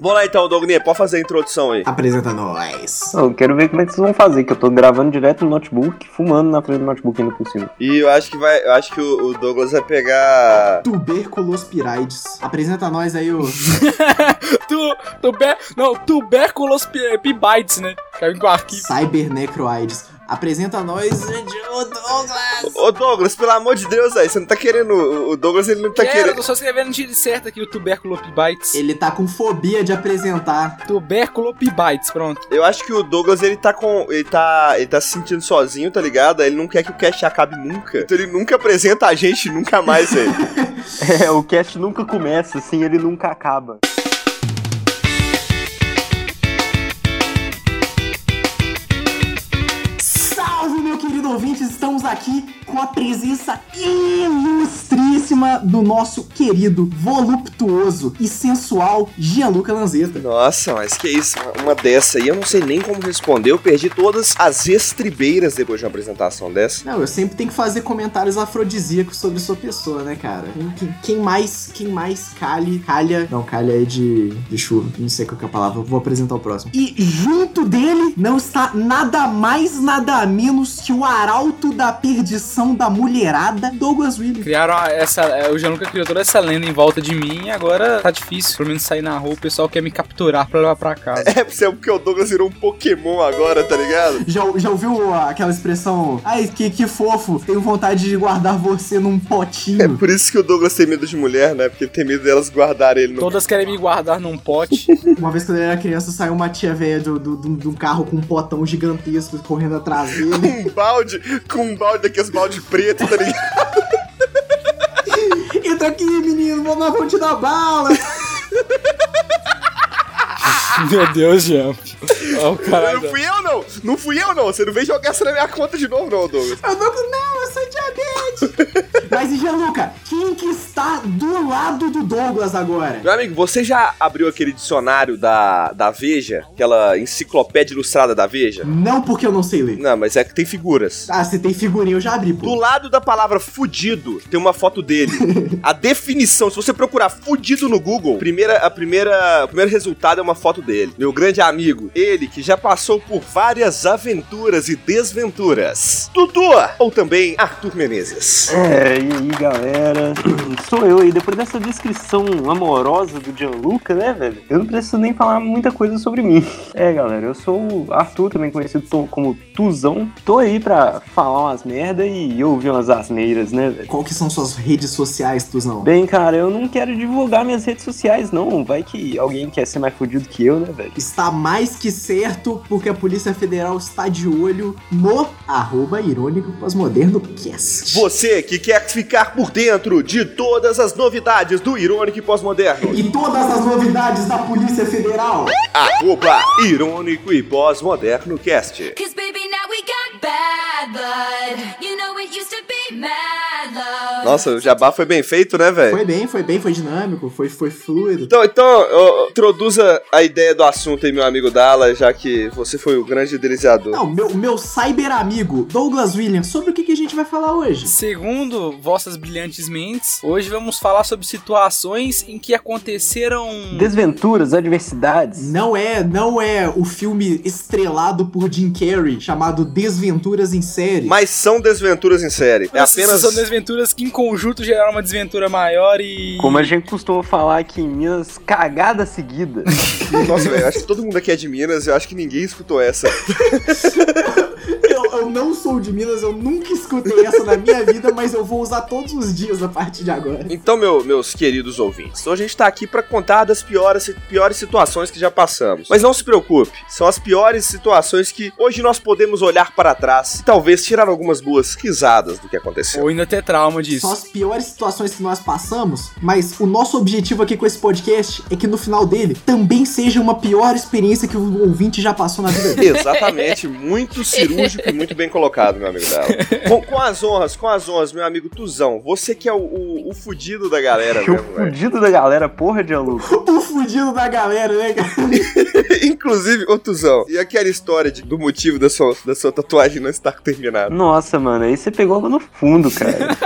Vamos lá então, Dogninha, pode fazer a introdução aí. Apresenta nós. Eu quero ver como é que vocês vão fazer, que eu tô gravando direto no notebook, fumando na frente do notebook ainda por cima. E eu acho que vai. Eu acho que o, o Douglas vai pegar. Tuberculospirides. Apresenta nós aí o. tu, tuber, não, tuberculos pi- pibites, né? Caiu com aqui. Cybernecroides. Apresenta nós o Douglas. Ô Douglas, pelo amor de Deus, aí, você não tá querendo. O Douglas ele não tá Quero, eu querendo. tô só escrevendo de certo aqui o tuberculopibites. Ele tá com fobia de apresentar. Tuberculopibites, pronto. Eu acho que o Douglas ele tá com. Ele tá. Ele tá se sentindo sozinho, tá ligado? Ele não quer que o cast acabe nunca. Então ele nunca apresenta a gente nunca mais, velho. É, o cast nunca começa, assim, ele nunca acaba. Salve, meu querido ouvinte! Estamos aqui com a presença ilustríssima do nosso querido, voluptuoso e sensual Gianluca Lanzetta. Nossa, mas que isso? Uma dessa aí eu não sei nem como responder. Eu perdi todas as estribeiras depois de uma apresentação dessa. Não, eu sempre tenho que fazer comentários afrodisíacos sobre sua pessoa, né, cara? Quem, quem- mais, quem mais calhe, calha... Não, calha é de, de chuva, não sei qual é a palavra, vou apresentar o próximo. E junto dele não está nada mais, nada menos que o arauto da perdição da mulherada, Douglas Williams. Criaram a- essa. é, O Gianluca criou toda essa lenda em volta de mim e agora tá difícil. Pelo menos sair na rua, o pessoal quer me capturar pra levar pra casa. É porque o Douglas virou um Pokémon agora, tá ligado? Já, já ouviu aquela expressão? Ai, que, que fofo, tenho vontade de guardar você num É potinho. por isso que o Douglas tem medo de mulher, né? Porque ele tem medo delas guardarem ele no. Todas querem me guardar num pote. Uma vez quando ele era criança, saiu uma tia velha do- do- do- de um carro com um potão gigantesco correndo atrás dele. Com um balde, com um balde daqueles balde preto, tá ligado? Entra aqui, menino, nós vamos te dar bala. Meu Deus, Jean. Ó, o caralho. Não fui eu, não! Não fui eu, não! Você não vem jogar essa na minha conta de novo, não, Douglas. Eu não, não, eu sou diabetes. Mas, e Gianluca, quem que está do lado do Douglas agora? Meu amigo, você já abriu aquele dicionário da, da Veja? Aquela enciclopédia ilustrada da Veja? Não porque eu não sei ler. Não, mas é que tem figuras. Ah, você tem figurinha, eu já abri, Do pô. lado da palavra fudido, tem uma foto dele. A definição, se você procurar fudido no Google, primeira, a primeira, o primeiro resultado é uma foto dele. Meu grande amigo, ele que já passou por várias aventuras e desventuras. Dudu, ou também Arthur Menezes. É, aí, galera? Sou eu aí, depois dessa descrição amorosa do Gianluca, né, velho? Eu não preciso nem falar muita coisa sobre mim. É, galera, eu sou o Arthur, também conhecido como Tuzão. Tô aí pra falar umas merda e ouvir umas asneiras, né, velho? Qual que são suas redes sociais, Tuzão? Bem, cara, eu não quero divulgar minhas redes sociais, não. Vai que alguém quer ser mais fudido que eu, né, velho? Está mais que certo, porque a Polícia Federal está de olho no arroba irônico pós-moderno cast. Você que quer ficar por dentro de todas as novidades do Irônico e Pós-Moderno. E todas as novidades da Polícia Federal. Arroba Irônico e Pós-Moderno Cast. Cause baby, now we got bad blood. You know it used to be mad. Nossa, o jabá foi bem feito, né, velho? Foi bem, foi bem, foi dinâmico, foi, foi fluido. Então, então ó, introduza a ideia do assunto aí, meu amigo Dala, já que você foi o grande deliciador. Não, meu, meu cyber amigo Douglas Williams, sobre o que, que a gente vai falar hoje? Segundo vossas brilhantes mentes, hoje vamos falar sobre situações em que aconteceram. Desventuras, adversidades. Não é, não é o filme estrelado por Jim Carrey chamado Desventuras em Série. Mas são desventuras em série. É apenas. São desventuras que em conjunto geraram uma desventura maior e. Como a gente costuma falar aqui em Minas, cagada seguida. Nossa, velho, acho que todo mundo aqui é de Minas, eu acho que ninguém escutou essa. Eu, não sou de Minas, eu nunca escutei essa na minha vida, mas eu vou usar todos os dias a partir de agora. Então, meu- meus queridos ouvintes, hoje a gente tá aqui pra contar das piores, piores situações que já passamos. Mas não se preocupe, são as piores situações que hoje nós podemos olhar para trás e talvez tirar algumas boas risadas do que aconteceu. Ou ainda ter trauma disso. São as piores situações que nós passamos, mas o nosso objetivo aqui com esse podcast é que no final dele também seja uma pior experiência que o ouvinte já passou na vida dele. Exatamente, muito cirúrgico e muito bem colocado, meu amigo Dala. Com, com as honras, com as honras, meu amigo Tuzão, você que é o, o, o fudido da galera Que o mesmo, velho. fudido da galera, porra, Gianluca. o fudido da galera, né, cara? Inclusive, ô Tuzão, e aquela história de- do motivo da sua, da sua tatuagem não estar terminada? Nossa, mano, aí você pegou no fundo, cara.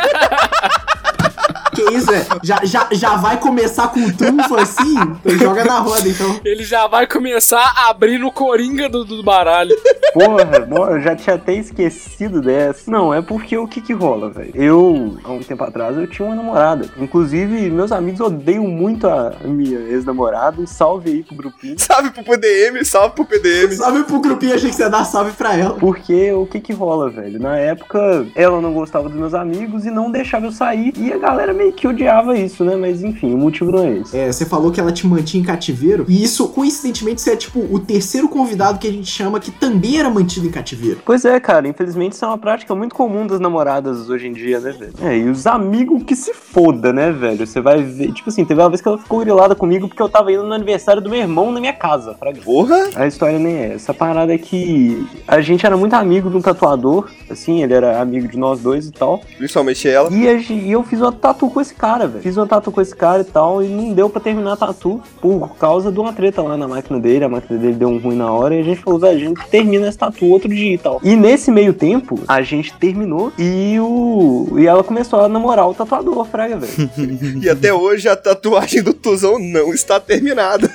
Que isso, é? Já, já, já vai começar com o trunfo assim? Então joga na roda, então. Ele já vai começar abrindo o coringa do, do baralho. Porra, bom, eu já tinha até esquecido dessa. Não, é porque o que que rola, velho? Eu, há um tempo atrás, eu tinha uma namorada. Inclusive, meus amigos odeiam muito a minha ex-namorada. Um salve aí pro grupinho. Salve pro PDM, salve pro PDM. Salve pro grupinho, achei que você ia dar salve pra ela. Porque o que que rola, velho? Na época, ela não gostava dos meus amigos e não deixava eu sair. E a galera meio que odiava isso, né? Mas enfim, o motivo não é esse. É, você falou que ela te mantinha em cativeiro. E isso, coincidentemente, você é tipo o terceiro convidado que a gente chama que também era mantido em cativeiro. Pois é, cara, infelizmente isso é uma prática muito comum das namoradas hoje em dia, né, velho? É, e os amigos que se foda, né, velho? Você vai ver. Tipo assim, teve uma vez que ela ficou grilada comigo porque eu tava indo no aniversário do meu irmão na minha casa, fraga. Porra! A história nem é essa. A parada é que a gente era muito amigo de um tatuador, assim, ele era amigo de nós dois e tal. Principalmente ela. E, a e eu fiz uma tatu com esse cara, velho. Fiz uma tatu com esse cara e tal, e não deu pra terminar a tatu por causa de uma treta lá na máquina dele. A máquina dele deu um ruim na hora e a gente falou, velho, a gente termina essa tatu outro dia e tal. E nesse meio tempo, a gente terminou e o. E ela começou a namorar o tatuador, fraga, velho. E até hoje a tatuagem do Tuzão não está terminada.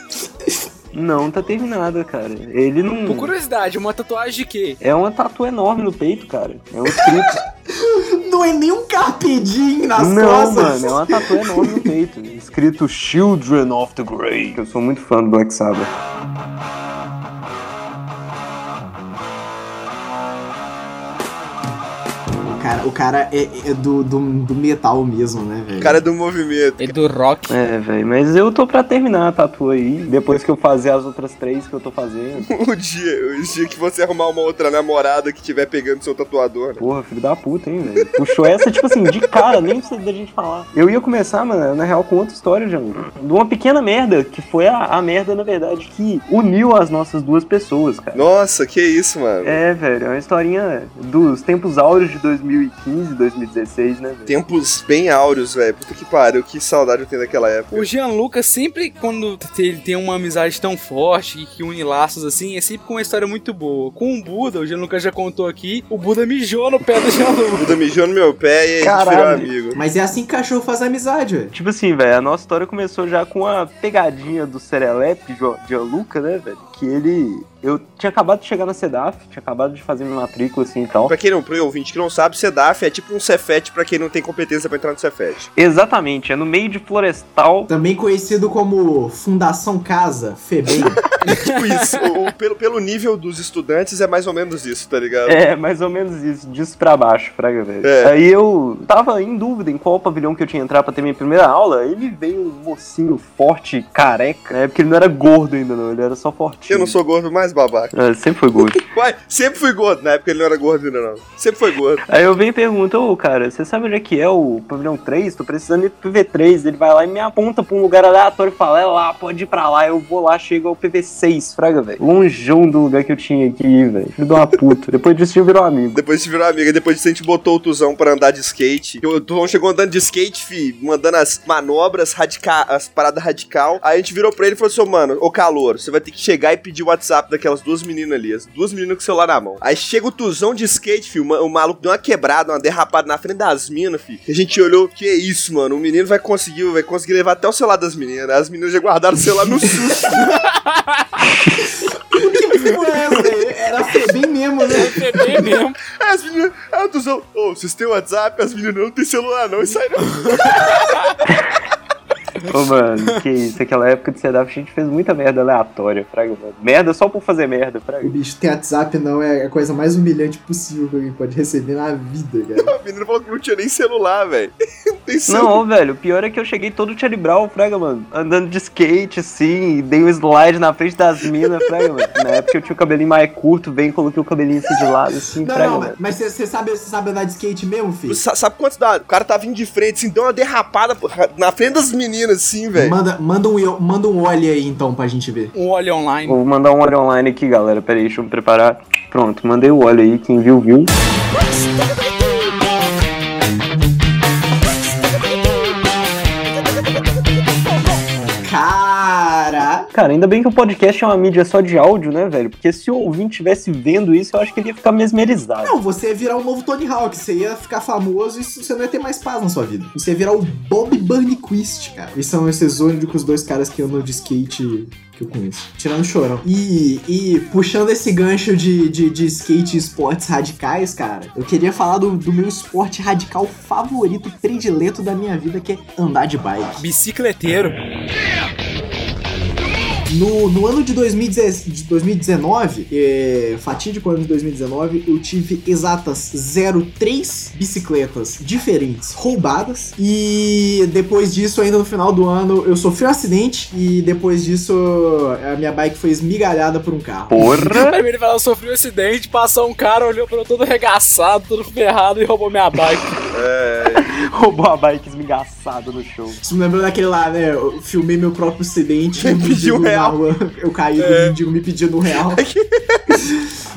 não tá terminada, cara. Ele não. Por curiosidade, uma tatuagem de quê? É uma tatu enorme no peito, cara. É um escrito. Não é nem um carpedim nas Não, costas. mano, é uma tatu enorme no peito. Escrito Children of the Grey. Eu sou muito fã do Black Sabbath. Cara, o cara é, é do, do, do metal mesmo, né, velho? Cara do movimento. Ele do rock. É, velho, mas eu tô pra terminar a tatu aí. Depois que eu fazer as outras três que eu tô fazendo. O dia, o dia que você arrumar uma outra namorada que estiver pegando seu tatuador. né? Porra, filho da puta, hein, velho. Puxou essa, tipo assim, de cara, nem precisa da gente falar. Eu ia começar, mano, na real, com outra história, João. De uma pequena merda, que foi a, a merda, na verdade, que uniu as nossas duas pessoas, cara. Nossa, que isso, mano. É, velho, é uma historinha dos tempos áureos de 2015, 2016, né, velho? Tempos bem áureos, velho. Puta que pariu, que saudade eu tenho daquela época. O Gianluca sempre, quando ele tem uma amizade tão forte e que une laços assim, é sempre com uma história muito boa. Com o Buda, o Gianluca já contou aqui, o Buda mijou no pé do O Gianluca. Buda mijou no meu pé e a gente virou Caralho. amigo. Mas é assim que cachorro faz amizade, velho. Tipo assim, velho, a nossa história começou já com a pegadinha do Serelepe, de Gianluca, né, velho? Que ele. Eu tinha acabado de chegar na CEDAF, tinha acabado de fazer minha matrícula assim e tal. Pra quem não, pro ouvinte que não sabe, CEDAF é tipo um Cefet pra quem não tem competência pra entrar no Cefet. Exatamente, é no meio de florestal. Também conhecido como Fundação Casa, FEBEM. tipo isso. O- o- pelo, pelo nível dos estudantes é mais ou menos isso, tá ligado? É, mais ou menos isso, disso pra baixo, fraga, velho. É. Aí eu tava em dúvida em qual pavilhão que eu tinha que entrar pra ter minha primeira aula. Me veio um mocinho forte, careca, né? Porque ele não era gordo ainda, não, ele era só fortinho. Eu não sou gordo mais babaca. É, sempre foi gordo. Uai, sempre fui gordo. Na época ele não era gordo ainda, não. Sempre foi gordo. Aí eu venho e pergunto, ô cara, você sabe onde é que é o pavilhão 3? Tô precisando ir pro PV3. Ele vai lá e me aponta pra um lugar aleatório e fala, é lá, pode ir pra lá. Eu vou lá, chego ao PV6, fraga, velho. Longeão do lugar que eu tinha que ir, velho. Filho de uma puta. Depois disso, a gente virou amigo. Depois de virou amiga, depois disso a gente botou o Tuzão pra andar de skate. O Tuzão chegou andando de skate, fi, mandando as manobras radical, as paradas radical. Aí a gente virou pra ele e falou assim, ô, mano, ô calor, você vai ter que chegar e pedir o WhatsApp daquelas duas meninas ali, as duas meninas com o celular na mão. Aí chega o Tuzão de skate, fi, o, ma- o maluco deu uma quebrada, uma derrapada na frente das minas, fi. E a gente olhou, que é isso, mano, o menino vai conseguir, vai conseguir levar até o celular das meninas. As meninas já guardaram o celular no susto. que porra é essa, velho? Era FEBEM mesmo, né? É mesmo. Aí as meninas, aí o Tuzão, ô, vocês têm WhatsApp? As meninas não têm celular não, isso aí não. Ô, mano, que isso. Aquela época de CEDAF a gente fez muita merda aleatória, fraga, mano. Merda só por fazer merda, fraga. O bicho ter WhatsApp não é a coisa mais humilhante possível que alguém pode receber na vida, cara. A menina falou que não tinha nem celular, velho. Não tem celular. Não, velho, o pior é que eu cheguei todo Charlie Brown, fraga, mano. Andando de skate, assim, e dei um slide na frente das minas, fraga, mano. Na época eu tinha o cabelinho mais curto, bem, coloquei o cabelinho assim de lado, assim, Não, fraga, não, mano. mas você sabe, cê sabe andar de skate mesmo, filho? Sa- Sabe quantos dá? O cara tá vindo de frente, assim, deu uma derrapada na frente das meninas, assim, velho. Manda, manda, um, manda um olho aí então pra gente ver. Um óleo online. Vou mandar um óleo online aqui, galera. Pera aí, deixa eu me preparar. Pronto, mandei o óleo aí, quem viu, viu. Cara! Ainda bem que o podcast é uma mídia só de áudio, né, velho? Porque se o ouvinte estivesse vendo isso, eu acho que ele ia ficar mesmerizado. Não, você ia virar o novo Tony Hawk, você ia ficar famoso e você não ia ter mais paz na sua vida. Você ia virar o Bob Burnquist, cara. E são esses únicos dois caras que andam de skate que eu conheço. Tirando o chorão. E, e puxando esse gancho de, de, de skate e esportes radicais, cara, eu queria falar do, do meu esporte radical favorito, predileto da minha vida, que é andar de bike. Bicicleteiro. No, no ano de, 2010 de 2019, é, fatídico ano de 2019, eu tive exatas 03 bicicletas diferentes roubadas. E depois disso, ainda no final do ano, eu sofri um acidente. E depois disso, a minha bike foi esmigalhada por um carro. Porra! Aí ele falou, eu sofri um acidente, passou um cara, olhou pra eu todo arregaçado, todo ferrado e roubou minha bike. Roubou a bike esmigaçada no show. Isso me lembrou daquele lá, né? Eu filmei meu próprio acidente. Um pediu na real. Eu caí, É. o mendigo me pedindo um real.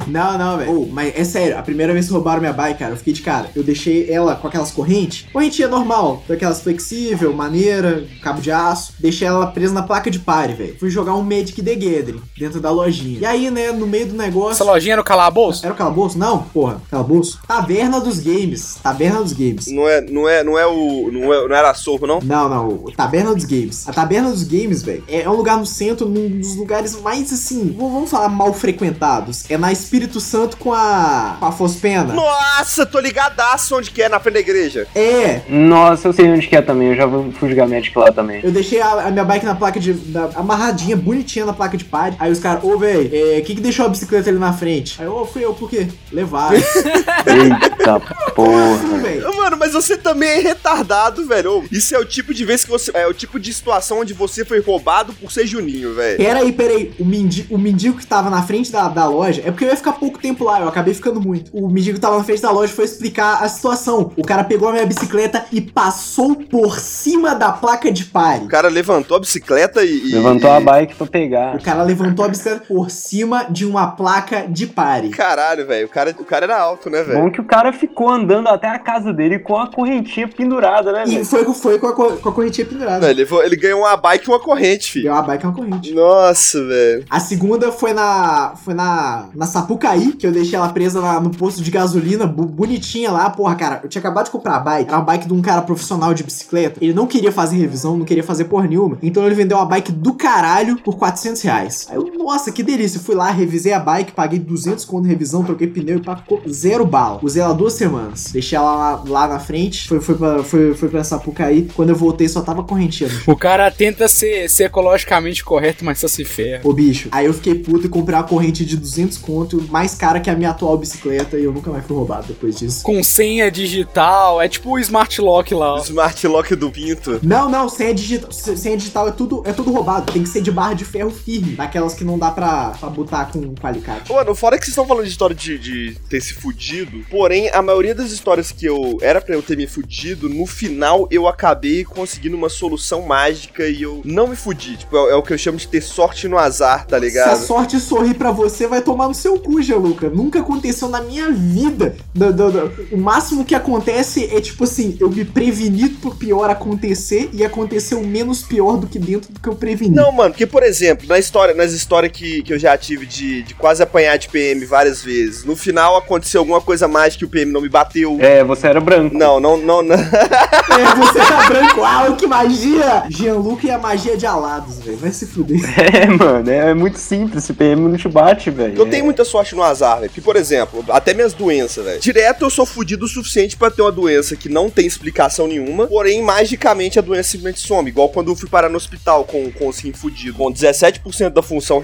Não, não, velho. Oh, mas é sério, a primeira vez que roubaram minha bike, cara, eu fiquei de cara. Eu deixei ela com aquelas correntes, correntinha normal, daquelas flexível, maneira, cabo de aço. Deixei ela presa na placa de pare, velho. Fui jogar um Magic The Gathering dentro da lojinha. E aí, né, no meio do negócio. Essa lojinha era o calabouço? Era o calabouço? Não, porra, calabouço. Taverna dos Games. Taverna dos Games. Não é, não é, não é o. Não, é, não era sorro, não? Não, não, o Taberna dos Games. A Taberna dos Games, velho, é um lugar no centro, num dos lugares mais assim, vamos falar mal frequentados. É na Espírito Santo com a. com a Fospena. Nossa, tô ligadaço onde que é, na frente da igreja. É, Nossa, eu sei onde que é também, eu já fui jogar Magic lá também. eu deixei a, a minha bike na placa de. da- amarradinha, bonitinha na placa de pad. Aí os caras, ô, velho, o que que deixou a bicicleta ali na frente? Aí, ô, fui eu, por quê? Levaram. Eita porra. Mano, mas você também é retardado, velho. Isso é o tipo de vez que você. É o tipo de situação onde você foi roubado por ser Juninho, velho. Peraí, peraí. O, mendi o mendigo que tava na frente da, da loja. É porque eu ia ficar pouco tempo lá, eu acabei ficando muito. O mendigo que tava na frente da loja foi explicar a situação. O cara pegou a minha bicicleta e passou por cima da placa de pare. O cara levantou a bicicleta e. e- Levantou a e- bike pra pegar. O cara levantou a bicicleta por cima de uma placa de pare. Caralho, velho. O cara, o cara era alto, né, velho? Bom que o cara ficou andando até a casa dele com a correntinha pendurada, né, E velho? foi, foi com, a, co- com a correntinha pendurada. Ele, ele ganhou uma bike e uma corrente, filho. Deu uma bike e uma corrente. Nossa, velho. A segunda foi na. Foi na. Na Sapucaí, que eu deixei ela presa lá no posto de gasolina, bonitinha lá. Porra, cara, eu tinha acabado de comprar a bike. Era uma bike de um cara profissional de bicicleta. Ele não queria fazer revisão, não queria fazer porra nenhuma. Então ele vendeu uma bike do caralho por 400 reais. Aí eu, nossa, que delícia. Fui lá, revisei a bike, paguei 200 conto de revisão, troquei pneu e ficou zero bala. Usei ela duas semanas. Deixei ela lá, lá na frente, foi, foi, pra, foi, foi pra Sapucaí. Quando eu voltei, só tava correntinha. O cara tenta ser, ser ecologicamente correto, mas só se ferra. Ô bicho, aí eu fiquei puto e comprei uma corrente de 200 conto, mais cara que a minha atual bicicleta, e eu nunca mais fui roubado depois disso. Com senha digital, é tipo o Smart Lock lá. O ó. Smart Lock do Pinto. Não, não, senha digital, senha digital é tudo, é tudo roubado. Tem que ser de barra de ferro firme, daquelas que não dá pra, pra botar com, com alicate. Mano, fora que vocês estão falando de história de, de ter se fudido, porém, a maioria das histórias que eu era pra eu ter me fudido, no final eu acabei conseguindo uma solução mágica e eu não me fudi. Tipo, é, é o que eu chamo de ter sorte no azar, tá Se a ligado? sorte sorrir pra você, vai tomar no seu cu, Luca. Nunca aconteceu na minha vida. Do- do- do- O máximo que acontece é tipo assim, eu me preveni pro pior acontecer e aconteceu menos pior do que dentro do que eu preveni. Não, mano, porque, por exemplo, na história, nas histórias que, que eu já tive de, de quase apanhar de PM várias vezes, no final aconteceu alguma coisa mágica que o PM não me bateu. É, você era branco. Não, não, não, não. É, você tá branco, ah, que magia! Jean-Luc e a magia de alados, velho. Vai se fuder. É, mano, é muito simples. Esse PM não te bate, velho. Eu tenho muita sorte no azar, velho. Porque, por exemplo, até minhas doenças, velho. Direto eu sou fudido o suficiente pra ter uma doença que não tem explicação nenhuma, porém, magicamente a doença simplesmente some. Igual quando eu fui parar no hospital com, com o sim fudido, com 17% da função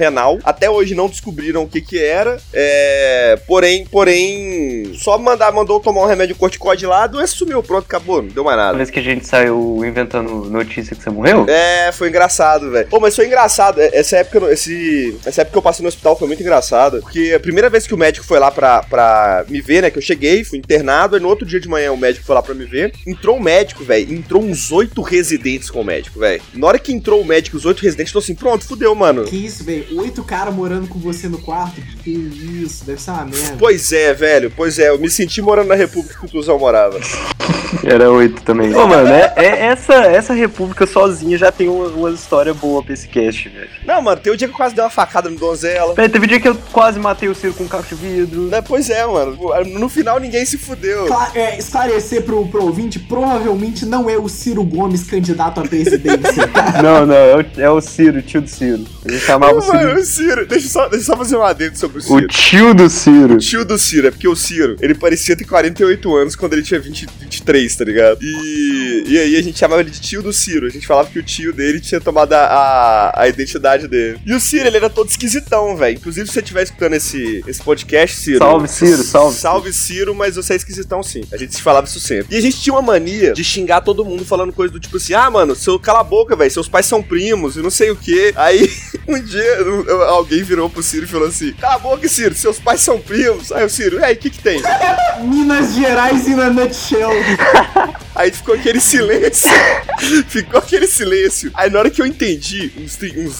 Até hoje não descobriram o que que era. É. Porém, porém, só mandar, mandou tomar um remédio corticoide lá, a doença sumiu, pronto, acabou, não deu mais A nada. vez que a gente saiu inventando notícia que você morreu? É, foi engraçado, velho. Pô, mas foi engraçado. É, Essa época, esse, essa época que eu passei no hospital foi muito engraçada. Porque a primeira vez que o médico foi lá pra, pra me ver, né? Que eu cheguei, fui internado. Aí no outro dia de manhã o médico foi lá pra me ver. Entrou o médico, velho. Entrou uns oito residentes com o médico, velho. Na hora que entrou o médico, os oito residentes, tô assim, pronto, fudeu, mano. Que isso, velho? Oito caras morando com você no quarto. Que isso, deve ser uma merda. Pois é, velho, pois é, eu me senti morando na república que o Tuzão morava. Era oito também. Ô, mano, é, é- essa, essa república sozinha já tem uma, uma história boa pra esse cast, velho. Não, mano, tem um dia que eu quase dei uma facada no donzela. Peraí, teve um dia que eu quase matei o Ciro com um caco de vidro. Né, Pois é, mano. No final ninguém se fudeu. Cla- é, esclarecer pro, pro ouvinte, provavelmente não é o Ciro Gomes candidato à presidência, tá? Não, não, é o, é o Ciro, o tio do Ciro. Ele chamava o Mano, Ciro. o Ciro, deixa eu, só, deixa eu só fazer um adendo sobre o O Ciro. tio do Ciro. O tio do Ciro, é porque o Ciro, ele parecia ter 48 anos quando ele tinha 20, 23, tá ligado? E, e aí a gente chamava ele de tio do Ciro. A gente falava que o tio dele tinha tomado a, a, a identidade dele. E o Ciro, ele era todo esquisitão, velho. Inclusive, se você estiver escutando esse, esse podcast, Ciro. Salve, Ciro, salve. Salve, Ciro, mas você é esquisitão sim. A gente se falava isso sempre. E a gente tinha uma mania de xingar todo mundo falando coisa do tipo assim: ah, mano, seu cala a boca, velho. Seus pais são primos e não sei o quê. Aí, um dia, alguém virou pro Ciro e falou assim: cala a boca, Ciro, seus pais são primos. Aí o Ciro, e aí, o que que tem? Minas Gerais in a nutshell. Aí ficou aquele silêncio. ficou aquele silêncio. Aí na hora que eu entendi, uns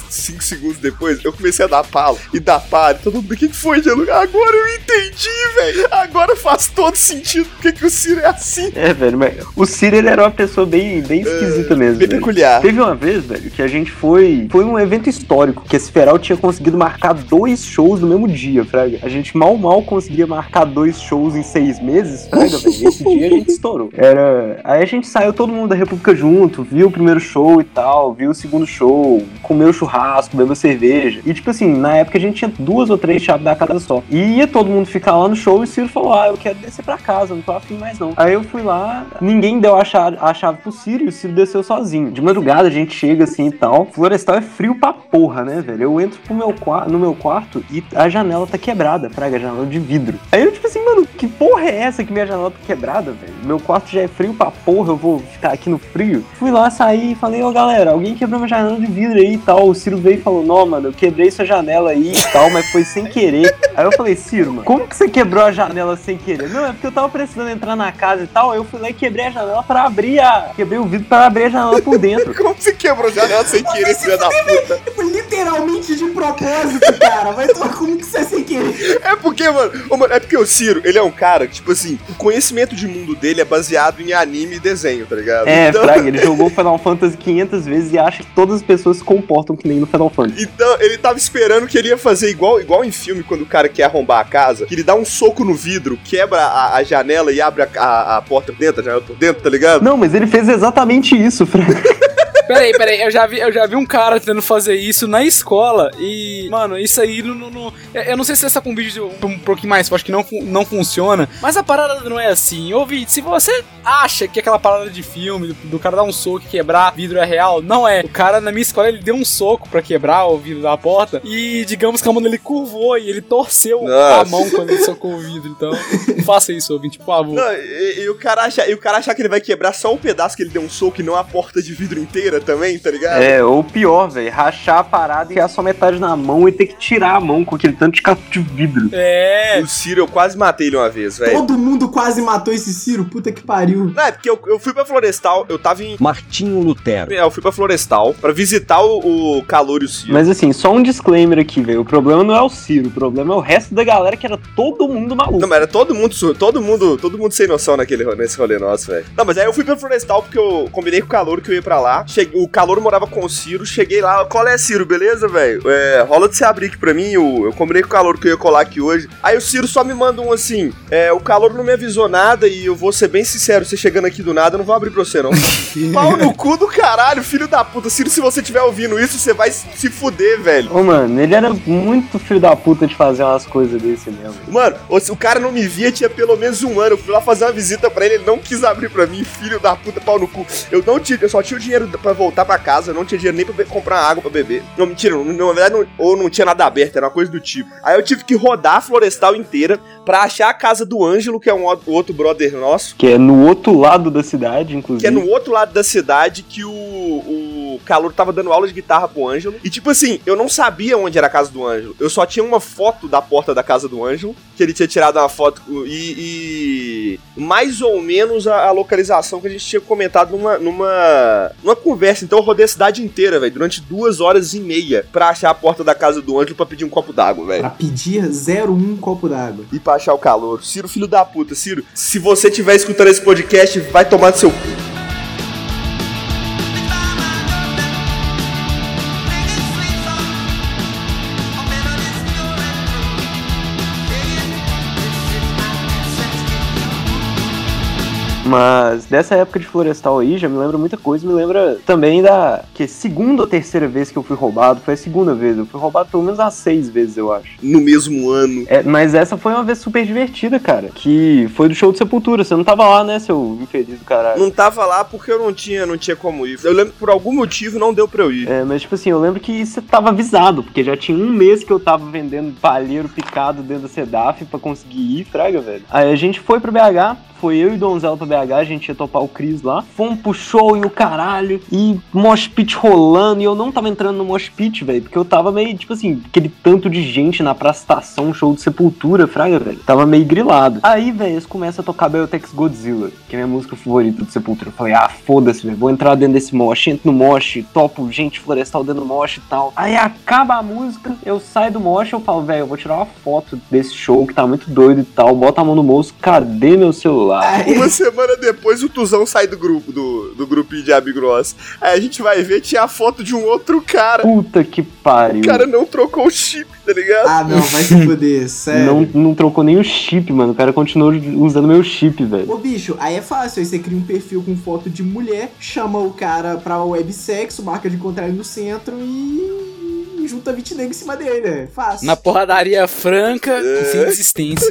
5 segundos depois, eu comecei a dar palo e dar palo. Todo mundo, o que que foi, Gianluca? Agora eu entendi, velho. Agora faz todo sentido porque que o Ciro é assim. É, velho, mas o Ciro ele era uma pessoa bem, bem esquisita mesmo. Bem velho. peculiar. Teve uma vez, velho, que a gente foi. Foi um evento histórico, que a Esferal tinha conseguido marcar dois shows no mesmo dia, Fraga. A gente mal, mal conseguia marcar dois shows em seis meses, Fraga, velho. Esse dia a gente estourou. Era. Aí a gente saiu todo mundo da República junto, viu o primeiro show e tal, viu o segundo show, comeu churrasco, bebeu cerveja. E tipo assim, na época a gente tinha duas ou três chaves da casa só. E ia todo mundo ficar lá no show e o Ciro falou: Ah, eu quero descer pra casa, não tô afim mais não. Aí eu fui lá, ninguém deu a chave, a chave pro Ciro e o Ciro desceu sozinho. De madrugada a gente chega assim e tal. Florestal é frio pra porra, né, velho? Eu entro pro meu no meu quarto e a janela tá quebrada, fraga, a janela de vidro. Aí eu, tipo assim, mano, que porra é essa que minha janela tá quebrada, velho? Meu quarto já é frio pra porra, eu vou ficar aqui no frio. Fui lá, saí e falei, ô galera, alguém quebrou minha janela de vidro aí e tal. O Ciro veio e falou, não, mano, eu quebrei sua janela aí e tal, mas foi sem querer. Aí eu falei, Ciro, mano, como que você quebrou a janela sem querer? Não, é porque eu tava precisando entrar na casa e tal, aí eu fui lá e quebrei a janela pra abrir a. Quebrei o vidro pra abrir a janela por dentro. Como você quebrou a janela sem querer, filha da puta? Literalmente de propósito, cara. Vai tomar como que é sem querer. É porque, mano, é porque o Ciro, ele é um cara que, tipo assim, o conhecimento de mundo dele é baseado em anime e desenho, tá ligado? É, Então- Fraga, ele jogou Final Fantasy 500 vezes e acha que todas as pessoas se comportam que nem no Final Fantasy. Então, ele tava esperando que ele ia fazer igual, igual em filme, quando o cara quer arrombar a casa, que ele dá um soco no vidro, quebra a, a janela e abre a, a- a porta por dentro, a janela por dentro, tá ligado? Não, mas ele fez exatamente isso, Fraga. Peraí, peraí, eu já, vi, eu já vi um cara tentando fazer isso na escola e, mano, isso aí não. não- não- eu não sei se essa com vídeo um, um pouquinho mais forte que não, não funciona, mas a parada não é assim. Ouvinte, se você acha que aquela parada de filme, do, do cara dar um soco e quebrar vidro é real, não é. O cara na minha escola ele deu um soco pra quebrar o vidro da porta e, digamos que a mão dele curvou e ele torceu Nossa. a mão quando ele socou o vidro. Então, faça isso, ouvinte, por favor. Não, e, e o cara acha, e o cara achar que ele vai quebrar só um pedaço que ele deu um soco e não a porta de vidro inteira também, tá ligado? É, ou pior, velho, rachar a parada e enfiar só metade na mão e ter que tirar a mão com aquele tanto de caco de vidro. É. O Ciro, eu quase matei ele uma vez, velho. Todo mundo quase matou esse Ciro. Puta que pariu. Não, é porque eu, eu fui pra Florestal, eu tava em. Martinho Lutero. É, eu fui pra Florestal pra visitar o, o Calor e o Ciro. Mas assim, só um disclaimer aqui, velho. O problema não é o Ciro, o problema é o resto da galera que era todo mundo maluco. Não, mas era todo mundo, su- todo mundo, todo mundo sem noção naquele, nesse rolê nosso, velho. Não, mas aí eu fui pra Florestal porque eu combinei com o Calor que eu ia pra lá. Cheguei, o Calor morava com o Ciro, cheguei lá, qual é, Ciro, beleza, velho? É, rola de você abrir aqui pra mim, eu, eu combinei com o Calor que eu ia colar aqui hoje. Aí o Ciro só me manda um assim, é, o Calor não me avisou nada e eu vou ser bem sincero, você chegando aqui do nada, eu não vou abrir pra você, não. Pau no cu do caralho, filho da puta. Ciro, se você estiver ouvindo isso, você vai se fuder, velho. Ô, mano, ele era muito filho da puta de fazer umas coisas desse mesmo. Mano, o, o cara não me via tinha pelo menos um ano. Eu fui lá fazer uma visita pra ele, ele não quis abrir pra mim, filho da puta, pau no cu. Eu não tinha, eu só tinha o dinheiro pra voltar pra casa, eu não tinha dinheiro nem pra comprar água pra beber. Não, mentira, não- na verdade, não, ou não tinha nada aberto, era uma coisa do tipo. Aí eu tive que rodar a florestal inteira pra achar a casa do Ângelo, que é um outro brother nosso. Que é no outro lado da cidade, inclusive. Que é no outro lado da cidade que o, o o calor tava dando aula de guitarra pro Ângelo. E tipo assim, eu não sabia onde era a casa do Ângelo. Eu só tinha uma foto da porta da casa do Ângelo, que ele tinha tirado uma foto e, e mais ou menos a, a localização que a gente tinha comentado numa, numa, numa conversa. Então eu rodei a cidade inteira, velho, durante duas horas e meia pra achar a porta da casa do Ângelo pra pedir um copo d'água, velho. Pra pedir 01 copo d'água. E pra achar o calor. Ciro, filho da puta, Ciro, se você estiver escutando esse podcast, vai tomar no seu cu. Mas dessa época de florestal aí, já me lembra muita coisa. Me lembra também da que segunda ou terceira vez que eu fui roubado. Foi a segunda vez. Eu fui roubado pelo menos umas seis vezes, eu acho. No mesmo ano. É, mas essa foi uma vez super divertida, cara. Que foi do show de Sepultura. Você não tava lá, né, seu infeliz do caralho? Não tava lá porque eu não tinha, não tinha como ir. Eu lembro que por algum motivo não deu pra eu ir. É, mas tipo assim, eu lembro que você tava avisado, porque já tinha um mês que eu tava vendendo palheiro picado dentro da Sedaf pra conseguir ir, fraga, velho. Aí a gente foi pro BH, foi eu e Donzelo pra BH, a gente ia topar o Cris lá. Fomos pro show e o caralho, e mosh pit rolando, e eu não tava entrando no mosh pit, velho, porque eu tava meio, tipo assim, aquele tanto de gente na praça estação, show de sepultura, fraga, velho. Tava meio grilado. Aí, velho, eles começam a tocar Biotex Godzilla, que é minha música favorita do sepultura. Eu falei, ah, foda-se, velho, vou entrar dentro desse mosh, entro no mosh, topo gente florestal dentro do mosh e tal. Aí acaba a música, eu saio do mosh, eu falo, velho, eu vou tirar uma foto desse show que tá muito doido e tal, bota a mão no bolso, cadê meu celular? Uma semana depois o Tuzão sai do grupo, do, do grupinho de amigo nosso. Aí a gente vai ver, tinha a foto de um outro cara. Puta que pariu. O cara não trocou o chip, tá ligado? Ah, não, vai se fuder, sério. Não, não trocou nem o chip, mano. O cara continuou usando meu chip, velho. Ô bicho, aí é fácil, aí você cria um perfil com foto de mulher, chama o cara pra websexo, marca de encontrar ele no centro e junta 20 negros em cima dele, né? Fácil. Na porradaria franca e sem desistência.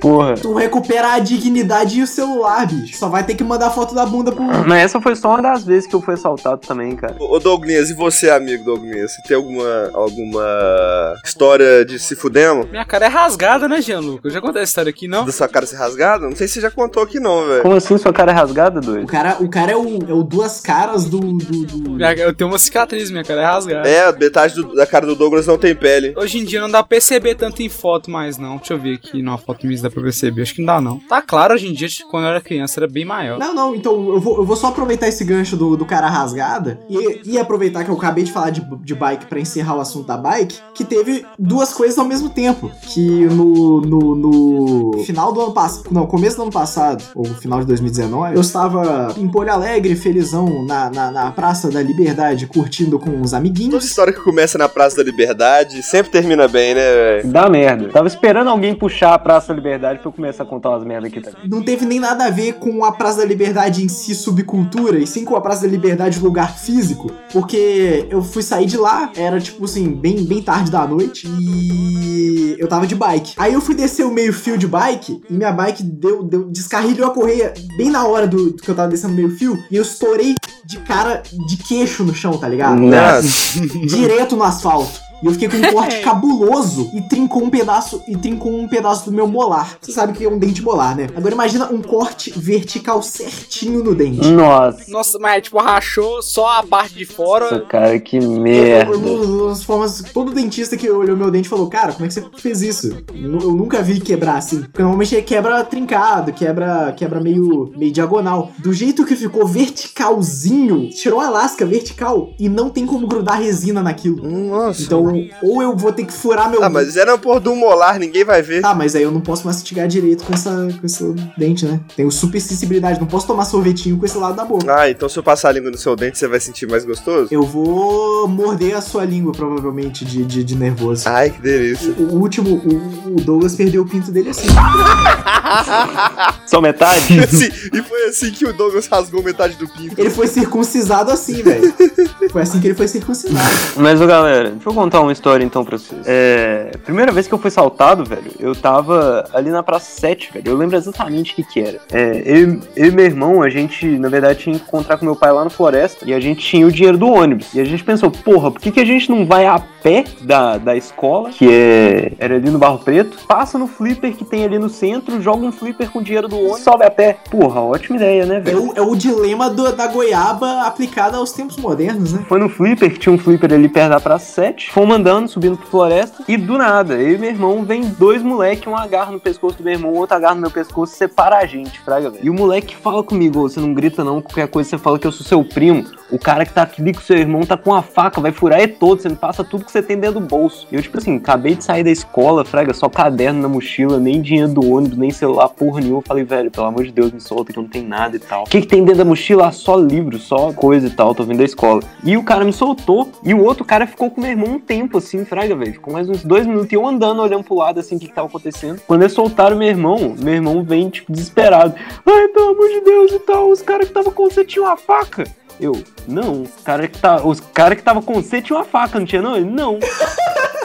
Porra. Tu recupera a dignidade e o celular, bicho. Só vai ter que mandar foto da bunda pro. Mas essa foi só uma das vezes que eu fui assaltado também, cara. Ô Douglas, e você, amigo Douglas? Você tem alguma, alguma história de se fudemos? Minha cara é rasgada, né, Gianluca? Eu já contei essa história aqui, não? Da sua cara ser rasgada? Não sei se você já contou aqui não, velho. Como assim sua cara é rasgada, O doido? cara, o cara é o, é o duas caras do. do, do- Minha- Eu tenho uma cicatriz, minha cara é rasgada. É, metade do- da cara do Douglas não tem pele. Hoje em dia não dá pra perceber tanto em foto mais, não. Deixa eu ver aqui numa foto minha se dá pra perceber. Acho que não dá, não. Tá claro, hoje em dia, quando eu era criança, era bem maior. Não, não, então eu vou, eu vou só aproveitar esse gancho do, do cara rasgada e, e aproveitar que eu acabei de falar de, de bike pra encerrar o assunto da bike, que teve duas coisas ao mesmo tempo. Que no, no, no final do ano passado, não, começo do ano passado, ou final de 2019, eu estava em Porto Alegre, felizão, na, na, na Praça da Liberdade, curtindo com os Toda amiguinhos. história que começa na Praça da Liberdade sempre termina bem, né, velho? Dá merda. Tava esperando alguém puxar a Praça da Liberdade pra eu começar a contar umas merdas aqui também. Não teve nem nada a ver com a Praça da Liberdade em si, subcultura, e sim com a Praça da Liberdade, lugar físico. Porque eu fui sair de lá, era tipo assim, bem, bem tarde da noite, e eu tava de bike. Aí eu fui descer o meio-fio de bike, e minha bike deu, deu descarrilhou a correia bem na hora do, do que eu tava descendo o meio-fio, e eu estourei de cara, de queixo no chão, tá ligado? Nossa. direto no asfalto. E eu fiquei com um corte cabuloso e trincou um pedaço e trincou um pedaço do meu molar. Você sabe que é um dente molar, né? Agora imagina um corte vertical certinho no dente. Nossa, Nossa, mas tipo, rachou só a parte de fora. cara, que merda. eu- eu- As formas, todo dentista que olhou meu dente falou, cara, como é que você fez isso? Eu, eu nunca vi quebrar assim. Porque normalmente ele quebra trincado, quebra, quebra meio, meio diagonal. Do jeito que ficou verticalzinho, tirou a lasca vertical e não tem como grudar resina naquilo. Nossa. Então, ou eu vou ter que furar meu Ah, mas era por do molar, ninguém vai ver. Tá, mas aí eu não posso mastigar direito com essa, com esse dente, né? Tenho super sensibilidade, não posso tomar sorvetinho com esse lado da boca. Ah, então se eu passar a língua no seu dente, você vai sentir mais gostoso? Eu vou morder a sua língua, provavelmente, de, de, de nervoso. Ai, que delícia. O, o último, o, o Douglas perdeu o pinto dele assim. Só metade? Assim, e foi assim que o Douglas rasgou metade do pinto. Ele foi circuncisado assim, velho. Foi assim que ele foi circuncisado. Mas, ô galera, deixa eu contar contar uma história então pra vocês. É. Primeira vez que eu fui saltado, velho, eu tava ali na Praça 7, velho. Eu lembro exatamente o que que era. É, eu, eu e meu irmão, a gente, na verdade, tinha que encontrar com meu pai lá no Floresta e a gente tinha o dinheiro do ônibus. E a gente pensou, porra, por que, que a gente não vai a pé da, da escola, que é, era ali no Barro Preto, passa no flipper que tem ali no centro, joga um flipper com o dinheiro do ônibus, sobe a pé. Porra, ótima ideia, né, É velho? o, é o dilema do- da goiaba aplicada aos tempos modernos, né? Foi no Flipper, que tinha um Flipper ali perto da Praça 7. Fomos andando, subindo pro floresta. E do nada, eu e meu irmão, vem dois moleques, um agarra no pescoço do meu irmão, outro agarra no meu pescoço, separa a gente, fraga, velho. E o moleque fala comigo, "Ô, você não grita não, qualquer coisa você fala que eu sou seu primo. O cara que tá aqui com seu irmão tá com a faca, vai furar é todo, você me passa tudo que você tem dentro do bolso. E eu, tipo assim, acabei de sair da escola, fraga, só caderno na mochila, nem dinheiro do ônibus, nem celular, porra nenhuma. Eu falei, velho, pelo amor de Deus, me solta que eu não tenho nada e tal. O que, que tem dentro da mochila? Ah, Só livro, só coisa e tal, tô vindo da escola. E o cara me soltou, e o outro cara ficou com meu irmão um tempo, assim, fraga, velho. Ficou mais uns dois minutos, e eu andando, olhando pro lado, assim, o que, que tava acontecendo. Quando eles soltaram meu irmão, meu irmão vem, tipo, desesperado. Ai, pelo amor de Deus e tal, os caras que tava com você tinham uma faca. Eu, não, os cara que, tá, os cara que tava com você tinha uma faca, não tinha não? Ele, não.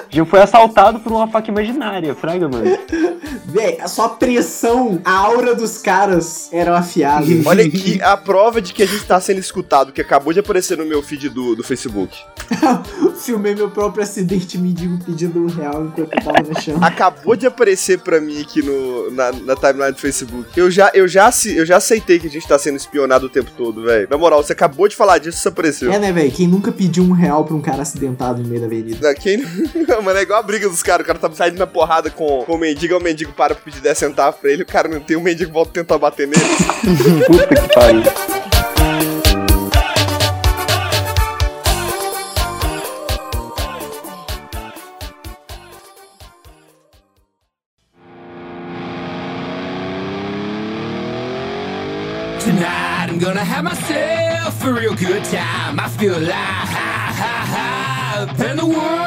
Já foi assaltado por uma faca imaginária, fraga, mano. Véi, a sua pressão, a aura dos caras eram afiadas. Olha aqui a prova de que a gente tá sendo escutado, que acabou de aparecer no meu feed do, do Facebook. Filmei meu próprio acidente mendigo pedindo um real enquanto eu tava no chão. Acabou de aparecer pra mim aqui no, na, na timeline do Facebook. Eu já, eu, já, eu já aceitei que a gente tá sendo espionado o tempo todo, velho. Na moral, você acabou de falar disso, isso apareceu. É, né, velho? Quem nunca pediu um real pra um cara acidentado no meio da avenida? Da- Quem... Mano, é igual a briga dos caras. O cara tá saindo na porrada com, com o mendigo, o mendigo para pra pedir 10 centavos pra ele, o cara não tem, o mendigo volta a tentar bater nele. Puta que pariu. Tonight I'm gonna have myself a real good time. I feel alive, and the world turning inside out and in ecstasy.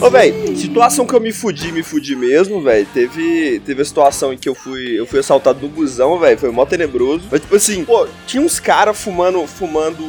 Ô, velho, situação que eu me fudi, me fudi mesmo, velho. Teve, teve a situação em que eu fui, eu fui assaltado no busão, velho. Foi mó tenebroso. Mas, tipo assim, pô, tinha uns caras fumando, fumando.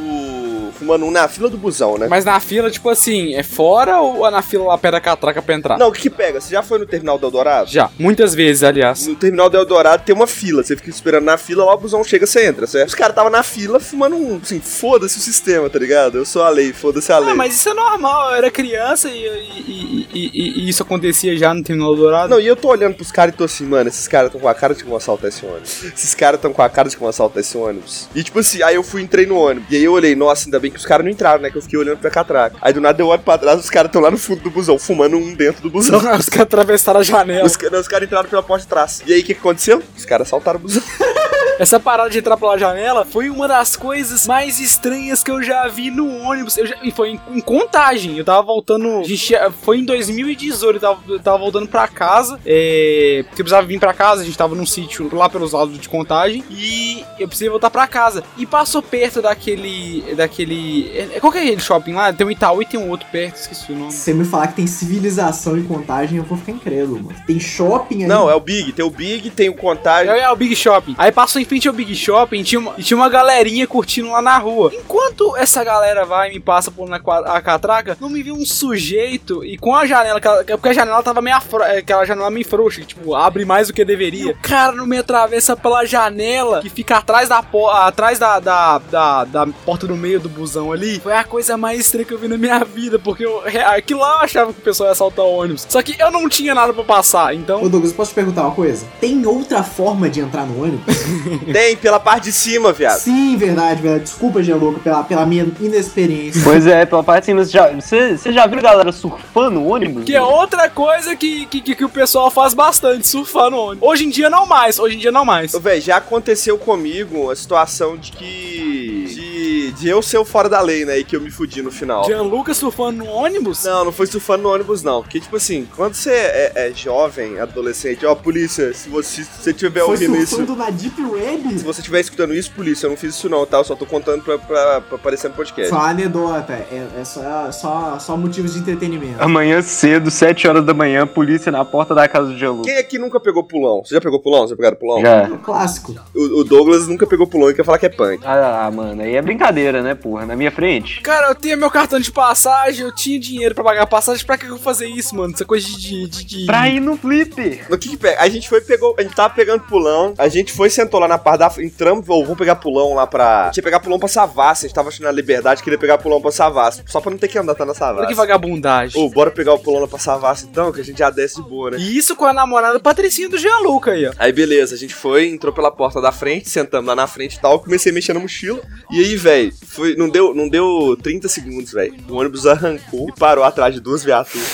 Fumando um na fila do busão, né? Mas na fila, tipo assim, é fora ou é na fila lá perto da catraca pra entrar? Não, o que que pega? Você já foi no terminal do Eldorado? Já, muitas vezes, aliás. No terminal do Eldorado tem uma fila. Você fica esperando na fila, lá o busão chega, você entra, certo? Os caras tava na fila fumando um. Assim, foda-se o sistema, tá ligado? Eu sou a lei, foda-se a lei. Ah, mas isso é normal, eu era criança e, e- e- e- isso acontecia já no Terminal Dourado. Não, e eu tô olhando pros caras e tô assim, mano, esses caras tão com a cara de que vão assaltar esse ônibus. Esses caras tão com a cara de que vão assaltar esse ônibus. E tipo assim, aí eu fui entrei no ônibus. E aí eu olhei, nossa, ainda bem que os caras não entraram, né? Que eu fiquei olhando pra catraca. Aí do nada eu olho pra trás, os caras tão lá no fundo do busão, fumando um dentro do busão. Os caras atravessaram a janela. Os, não, os caras entraram pela porta de trás. E aí o que, que aconteceu? Os caras assaltaram o busão. Essa parada de entrar pela janela foi uma das coisas mais estranhas que eu já vi no ônibus. Eu já- e foi em, em contagem. Eu tava voltando. a gente foi em 2018. Eu tava, eu tava voltando pra casa. É, porque eu precisava vir pra casa. A gente tava num sítio lá pelos lados de contagem. E eu precisei voltar pra casa. E passou perto daquele. Daquele. é- Qual que é aquele shopping lá? Tem um Itaú e tem um outro perto. Esqueci o nome. Se você me falar que tem civilização em contagem, eu vou ficar incrédulo, mano. Tem shopping aí. Não, é o Big. Tem o Big, tem o Contagem. É, é o Big Shopping. Aí passou em frente ao Big Shopping e tinha, uma, tinha uma galerinha curtindo lá na rua. Enquanto essa galera vai e me passa por na a catraca, não me viu um sujeito e com a janela, aquela- porque a janela tava meio afro, é, aquela janela meio frouxa, que, tipo, abre mais do que deveria. E o cara não me atravessa pela janela que fica atrás da atrás da, da, da, da porta do meio do busão ali. Foi a coisa mais estranha que eu vi na minha vida, porque eu, é, aquilo lá eu achava que o pessoal ia assaltar o ônibus. Só que eu não tinha nada pra passar, então. Ô Douglas, posso te perguntar uma coisa? Tem outra forma de entrar no ônibus? Tem, pela parte de cima, viado. Sim, verdade, velho. Desculpa, Gianluca, pela, pela minha inexperiência. Pois é, pela parte de cima, você já, você, você já viu galera surfando o ônibus? Que é outra coisa que, que, que- que o pessoal faz bastante, surfar no ônibus. Hoje em dia não mais, hoje em dia não mais. Ô, Véi, já aconteceu comigo a situação de que. De, de eu ser o fora da lei, né? E que eu me fudi no final. Gianluca surfando no ônibus? Não, não foi surfando no ônibus, não. Porque, tipo assim, quando você é, é jovem, adolescente, ó, polícia, se você, se tiver Foi ouvindo isso. surfando na Deep Web? Se você estiver escutando isso, polícia, eu não fiz isso não, tá? Eu só tô contando pra, pra, pra aparecer no podcast. Só anedota, é, é só, só, só motivos de entretenimento. Amanhã cedo, 7 horas da manhã, polícia na porta da casa do Gianluca. Quem aqui nunca pegou pulão? Você já pegou pulão? Você já pegaram pulão? Já. É um clássico. O, o Douglas nunca pegou pulão e quer falar que é punk. Ah, mano, aí é brincadeira. né, porra? Na minha frente. Cara, eu tinha meu cartão de passagem, eu tinha dinheiro pra pagar a passagem. Pra que eu vou fazer isso, mano? Essa coisa de. de, de... Pra ir no flipper. No que que pega? A gente foi, pegou, a gente tava pegando pulão, a gente foi, sentou lá na parte da, entramos, ou vamos pegar pulão lá pra, a gente ia pegar pulão pra Savassi, a gente tava achando a liberdade, queria pegar pulão pra Savassi, só pra não ter que andar tá na Olha Savassi. que vagabundagem. Ô, bora pegar o pulão lá pra Savassi então, que a gente já desce de boa, né? E isso com a namorada Patricinha do Gianluca aí, ó. Aí beleza, a gente foi, entrou pela porta da frente, sentamos lá na frente e tal, comecei a mexer na mochila. E aí, velho, foi, não deu, não deu 30 segundos, velho. O ônibus arrancou e parou atrás de duas viaturas.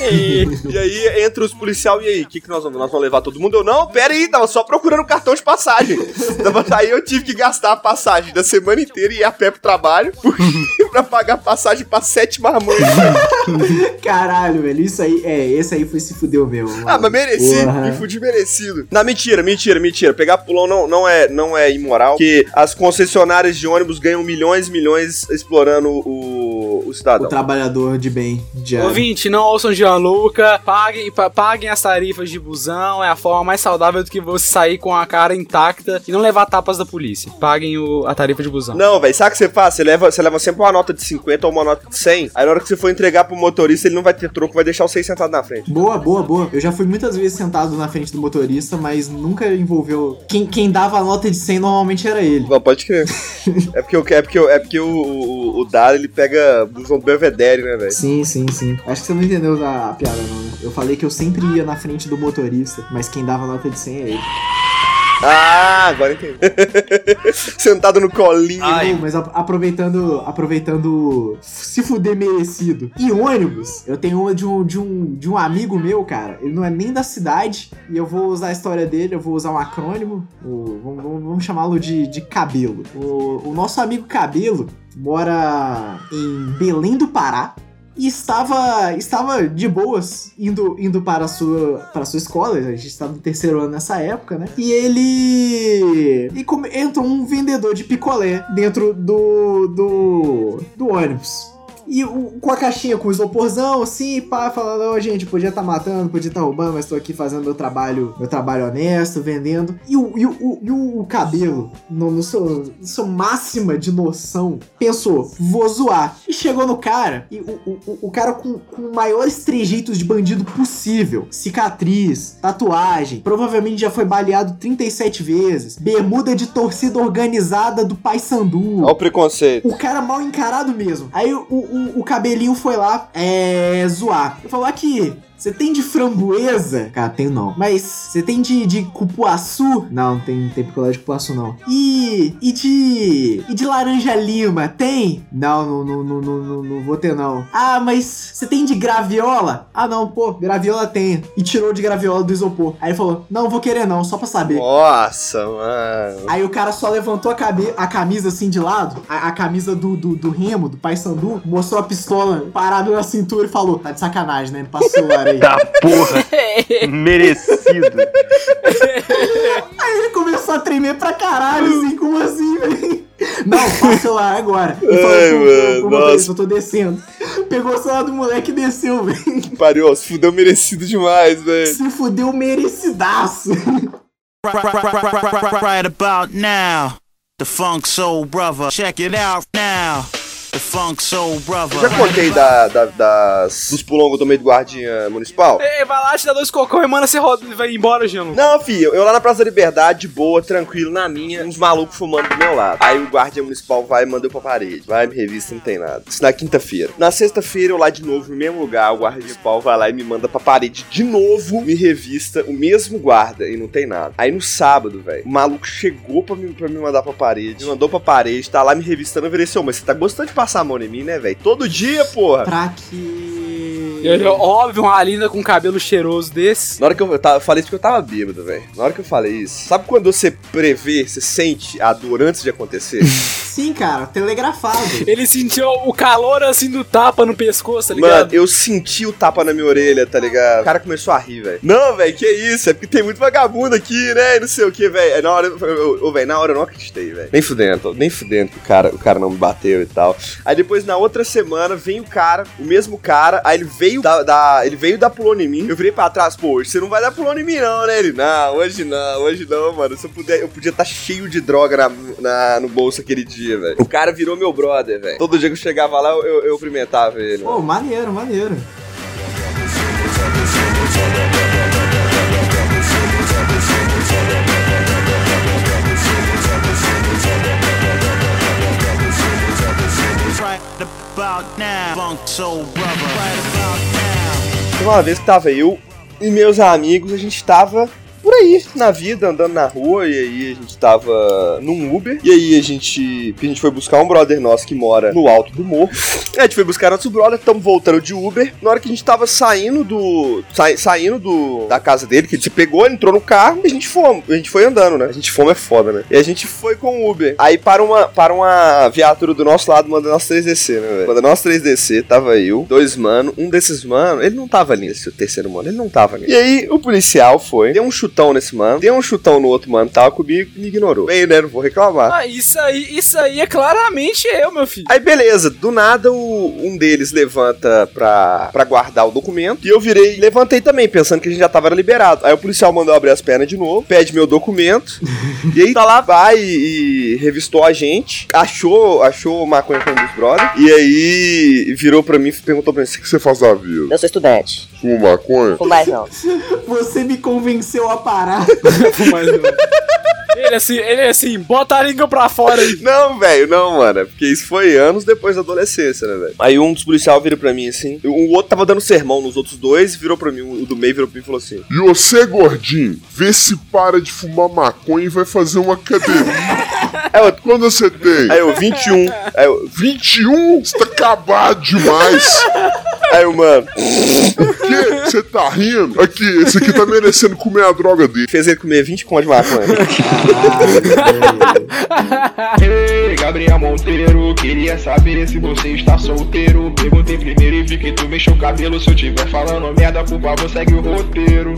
e aí entra os policial e aí, o que que nós vamos? Nós vamos levar todo mundo? Eu não, pera aí, tava só procurando cartão de passagem. Aí eu tive que gastar a passagem da semana inteira e ir a pé pro trabalho pra pagar passagem pra sete marmanjos. Caralho, velho. Isso aí, é, esse aí foi se fudeu mesmo. mano. Ah, mas mereci, Porra. me fudi merecido. Não, mentira, mentira, mentira. Pegar pulão não, não, é, não é imoral, porque as concessionárias de ônibus ganham milhões e milhões explorando o, o O trabalhador de bem. diário. Ouvinte, não ouçam Gianluca, paguem, pa- paguem as tarifas de busão, é a forma mais saudável do que você sair com a cara intacta e não levar tapas da polícia. Paguem o- a tarifa de busão. Não, velho, sabe o que você faz? Você leva, você leva sempre uma nota de 50 ou uma nota de 100. Aí na hora que você for entregar pro motorista, ele não vai ter troco, vai deixar os 6 sentados na frente. Boa, boa, boa. Eu já fui muitas vezes sentado na frente do motorista, mas nunca envolveu. Quem, quem dava a nota de 100 normalmente era ele. Não, pode crer. é porque, eu- é porque, eu- é porque o, o, o Dara, ele pega busão do Belvedere, né, velho? Sim, sim, sim. Acho que você não entendeu a, a piada, não, né? Eu falei que eu sempre ia na frente do motorista, mas quem dava a nota de 100 é ele. Ah, agora entendi. Sentado no colinho. Não, mas a- aproveitando, aproveitando se fuder merecido. E ônibus, eu tenho uma de um, de, um, de um amigo meu, cara. Ele não é nem da cidade. E eu vou usar a história dele, eu vou usar um acrônimo. O, vamos vamos- vamos chamá-lo de, de Cabelo. O, o nosso amigo Cabelo mora em Belém do Pará. E estava, estava de boas indo, indo para, a sua, para a sua escola. A gente estava no terceiro ano nessa época, né? E ele. E um vendedor de picolé dentro do, do, do ônibus. E o- com a caixinha com o isoporzão, assim, pá, falando, ó, gente, podia estar matando, podia estar roubando, mas tô aqui fazendo meu trabalho, meu trabalho honesto, vendendo. E o, e o, o- e o cabelo, no, no seu, na sua máxima de noção, pensou, vou zoar. E chegou no cara, e o, o, o- o cara com, com maiores trejeitos de bandido possível. Cicatriz, tatuagem, provavelmente já foi baleado 37 vezes. Bermuda de torcida organizada do Paysandu. Olha o preconceito. O cara mal encarado mesmo. Aí o, o, o cabelinho foi lá, é. zoar. Ele falou aqui. Você tem de framboesa? Cara, tenho não. Mas você tem de, de cupuaçu? Não, não tem, tem picolé de cupuaçu, não. E. E de. E de laranja lima? Tem? Não, não, não, não, não, não, não vou ter, não. Ah, mas você tem de graviola? Ah, não, pô, graviola tem. E tirou de graviola do isopor. Aí ele falou: Não, vou querer não, só pra saber. Nossa, mano. Aí o cara só levantou a, cabe- a camisa assim de lado, a, a camisa do, do, do Remo, do Pai Sandu, mostrou a pistola parada na cintura e falou: Tá de sacanagem, né? Passa Da porra. Merecido. Aí ele começou a tremer pra caralho, assim, como assim, velho? Não, passa o celular agora. E falou Ai, pro- mano, nossa. eu tô descendo. Pegou o celular do moleque e desceu, velho. Pariu, ó, se fudeu merecido demais, velho. Se fudeu merecidaço. Right about now, the Funk Soul Brother. Check it out now, the Funk Soul Brother. Eu já contei da, da- das, dos que eu tomei do guardinha municipal? Ei, vai lá, te dá dois cocão e manda você roda e vai embora, Gianluca. Não, filho, eu lá na Praça da Liberdade, de boa, tranquilo, na minha, uns malucos fumando do meu lado. Aí o guardiã municipal vai e manda eu pra parede. Vai, me revista, não tem nada. Isso na quinta-feira. Na sexta-feira, eu lá de novo, no mesmo lugar, o guarda municipal vai lá e me manda pra parede de novo, me revista, o mesmo guarda, e não tem nada. Aí no sábado, velho, o maluco chegou pra me, pra me mandar pra parede, me mandou pra parede, tá lá me revistando, eu virei assim, "Ô, mas você tá gostando de passar a mão em mim, né, velho? Todo dia, porra. pra que. Eu- eu- Óbvio, uma linda com cabelo cheiroso desse. Na hora que eu, eu, tava, eu falei isso porque eu tava bêbado, velho. Na hora que eu falei isso, sabe quando você prevê, você sente a dor antes de acontecer? Sim, cara, telegrafado. Ele sentiu o calor assim do tapa no pescoço, tá Mano, ligado? eu senti o tapa na minha orelha, tá ligado? O cara começou a rir, velho. Não, velho, que isso? É porque tem muito vagabundo aqui, né? E não sei o que, velho. Aí Na hora, eu- velho, na hora eu não acreditei, velho. Nem fudendo, nem fudendo que o cara, o cara não me bateu e tal. Aí depois, na outra semana, vem o cara, o mesmo cara, aí ele veio veio dar, dar- ele veio dar pulão em mim. Eu virei pra trás, pô, hoje você não vai dar pulão em mim, não, né? Ele, não, hoje não, hoje não, mano. Se eu puder, eu podia estar cheio de droga na, na- no bolso aquele dia, velho. O cara virou meu brother, velho. Todo dia que eu chegava lá, eu, eu, eu cumprimentava ele. Pô, maneiro, maneiro. Uma vez que tava eu e meus amigos, a gente tava aí, na vida, andando na rua, e aí a gente tava num Uber, e aí a gente, a gente foi buscar um brother nosso que mora no alto do morro. A gente foi buscar nosso brother, estamos voltando de Uber. Na hora que a gente tava saindo do. sa- saindo do, da casa dele, que ele se pegou, ele entrou no carro e a gente foi. A gente foi andando, né? A gente fomos é foda, né? E a gente foi com o Uber. Aí para uma, para uma viatura do nosso lado, manda nós três descer, né, velho? Quando nós três descer, tava eu, dois mano, um desses mano, ele não tava ali nesse terceiro mano, ele não tava ali. E aí o policial foi, deu um chutão nesse mano, deu um chutão no outro mano, tava comigo e me ignorou. Bem, né? Não vou reclamar. Ah, isso aí, isso aí é claramente eu, meu filho. Aí beleza, do nada o- um deles levanta pra, pra guardar o documento e eu virei, levantei também, pensando que a gente já tava liberado. Aí o policial mandou abrir as pernas de novo, pede meu documento e aí tá lá, vai e, e revistou a gente, achou, achou maconha com um dos brothers e aí virou pra mim e perguntou pra mim, o que você faz da vida? Eu sou estudante. Fuma maconha? Fumo mais não. Você me convenceu a parar. ele assim, ele assim, bota a língua pra fora aí. Não, velho, não, mano. é Porque isso foi anos depois da adolescência, né, velho? Aí um dos policiais vira pra mim assim. O outro tava dando sermão nos outros dois, virou pra mim. O do meio virou pra mim e falou assim: E você, gordinho, vê se para de fumar maconha e vai fazer uma academia. Aí eu, Quando você tem? aí eu 21. Aí eu, 21? Você tá acabado demais. aí eu, mano, O quê? Você tá rindo? Aqui, esse aqui tá merecendo comer a droga dele. fez ele comer 20 contos de maconha. Ei, Gabriel Monteiro, queria saber se você está solteiro. Perguntei primeiro e vi que tu mexeu o cabelo. Se eu tiver falando merda, por favor, segue o roteiro.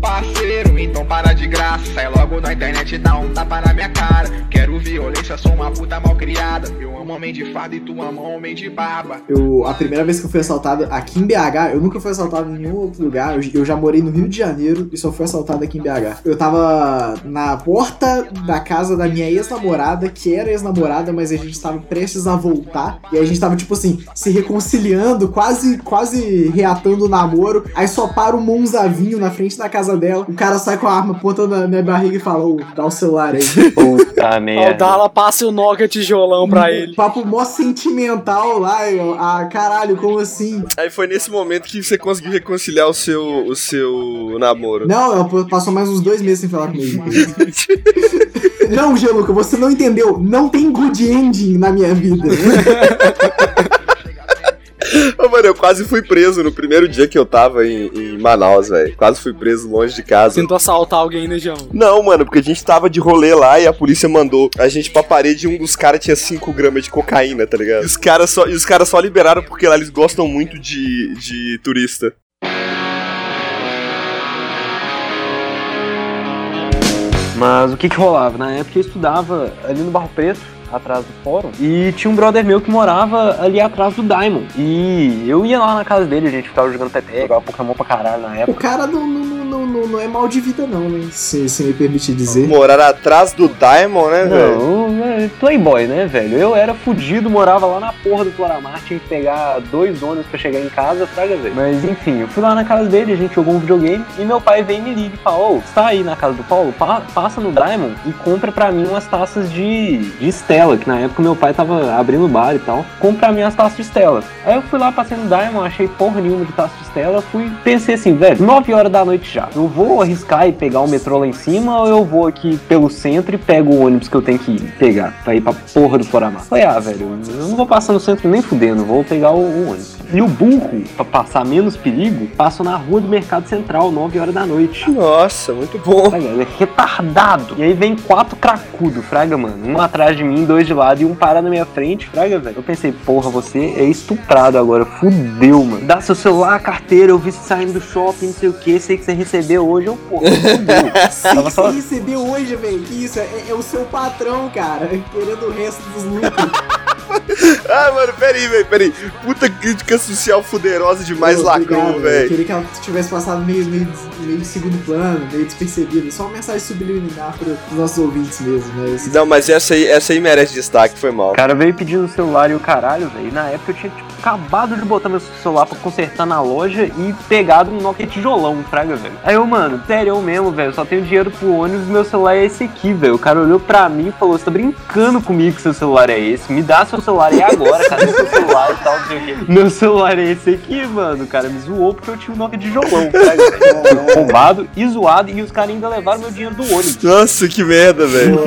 Parceiro, então para de graça. Sai logo na internet e dá um tapa na minha cara. Quero violência, sou uma puta mal criada. Eu amo homem de farda e tu ama homem de barba. Eu, a primeira vez que eu fui assaltado aqui em BH, eu nunca fui assaltado em nenhum outro lugar. Eu, eu já morei no Rio de Janeiro e só fui assaltado aqui em BH. Eu tava na porta da casa da minha ex-namorada, que era ex-namorada, mas a gente tava prestes a voltar. E a gente tava, tipo assim, se reconciliando, quase, quase reatando o namoro. Aí só para o Monzavinho na frente da casa dela. O cara sai com a arma apontando na minha barriga e fala: Ô, dá o celular aí. Puta Ó, o merda. Dala passa o Nokia tijolão pra ele. Papo mó sentimental lá. eu, ah, caralho, como assim? Aí foi nesse momento que você conseguiu reconciliar o seu, o seu namoro. Não, ela passou mais uns dois meses sem falar comigo. não, Geluca, você não entendeu. Não tem good ending na minha vida. Ô, mano, eu quase fui preso no primeiro dia que eu tava em, em Manaus, velho. Quase fui preso longe de casa. Tentou assaltar alguém, né, João? Não, mano, porque a gente tava de rolê lá e a polícia mandou a gente pra parede e um dos caras tinha 5 gramas de cocaína, tá ligado? E os caras só, e os caras só liberaram porque lá eles gostam muito de, de turista. Mas o que que rolava? Na época eu estudava ali no Barro Preto, atrás do fórum, e tinha um brother meu que morava ali atrás do Diamond. E eu ia lá na casa dele, a gente ficava jogando peteca, jogava Pokémon pra caralho na o época. cara não, não, não, não, não é mal de vida, não, né? Se, se me permitir dizer. Morar atrás do Diamond, né, velho? Não, é playboy, né, velho? Eu era fudido, morava lá na porra do Floramar, tinha que pegar dois ônibus pra chegar em casa, fraga, velho. Mas enfim, eu fui lá na casa dele, a gente jogou um videogame, e meu pai veio e me liga e falou, ô, você tá aí na casa do Paulo? Pa- passa no Diamond e compra pra mim umas taças de, de Stella, que na época meu pai tava abrindo bar e tal. Compra pra mim as taças de Stella. Aí eu fui lá, passei no Diamond, achei porra nenhuma de taça de Stella, fui, pensei assim, velho, 9 horas da noite já. Eu vou arriscar e pegar o metrô lá em cima, ou eu vou aqui pelo centro e pego o ônibus que eu tenho que pegar pra ir pra porra do Floramar? Falei, ah, velho, eu não vou passar no centro nem fudendo, vou pegar o, o ônibus. E o burro, pra passar menos perigo, passa na rua do Mercado Central, 9 horas da noite. Nossa, muito bom. Ele é retardado. E aí vem quatro cracudos, fraga, mano. Um atrás de mim, dois de lado e um para na minha frente, fraga, velho. Eu pensei, porra, você é estuprado agora. Fudeu, mano. Dá seu celular, carteira, eu vi você saindo do shopping, não sei o que, sei que você recebeu hoje, eu, porra, fudeu. Tava só- você recebeu hoje, velho. Isso, é, é o seu patrão, cara. Querendo o resto dos lucros. Ah, mano, peraí, velho, peraí. Puta crítica social fuderosa demais, lacrou, velho. queria que ela tivesse passado meio, meio, meio segundo plano, meio despercebida. Só uma mensagem subliminar para os nossos ouvintes mesmo, mas. Não, mas essa aí, essa aí merece destaque, foi mal. O cara veio pedindo o celular e o caralho, velho. Na época eu tinha tipo, acabado de botar meu celular pra consertar na loja e pegado um Nokia tijolão, fraga, velho. Aí eu, mano, sério eu mesmo, velho. Só tenho dinheiro pro ônibus e meu celular é esse aqui, velho. O cara olhou pra mim e falou: Você tá brincando comigo que seu celular é esse? Me dá seu celular aí agora, cadê seu celular e tal, não sei o quê. Meu celular é esse aqui, mano. O cara me zoou porque eu tinha um Nokia tijolão, fraga, velho. Fui Roubado e zoado e os caras ainda levaram meu dinheiro do ônibus. Nossa, que merda, velho.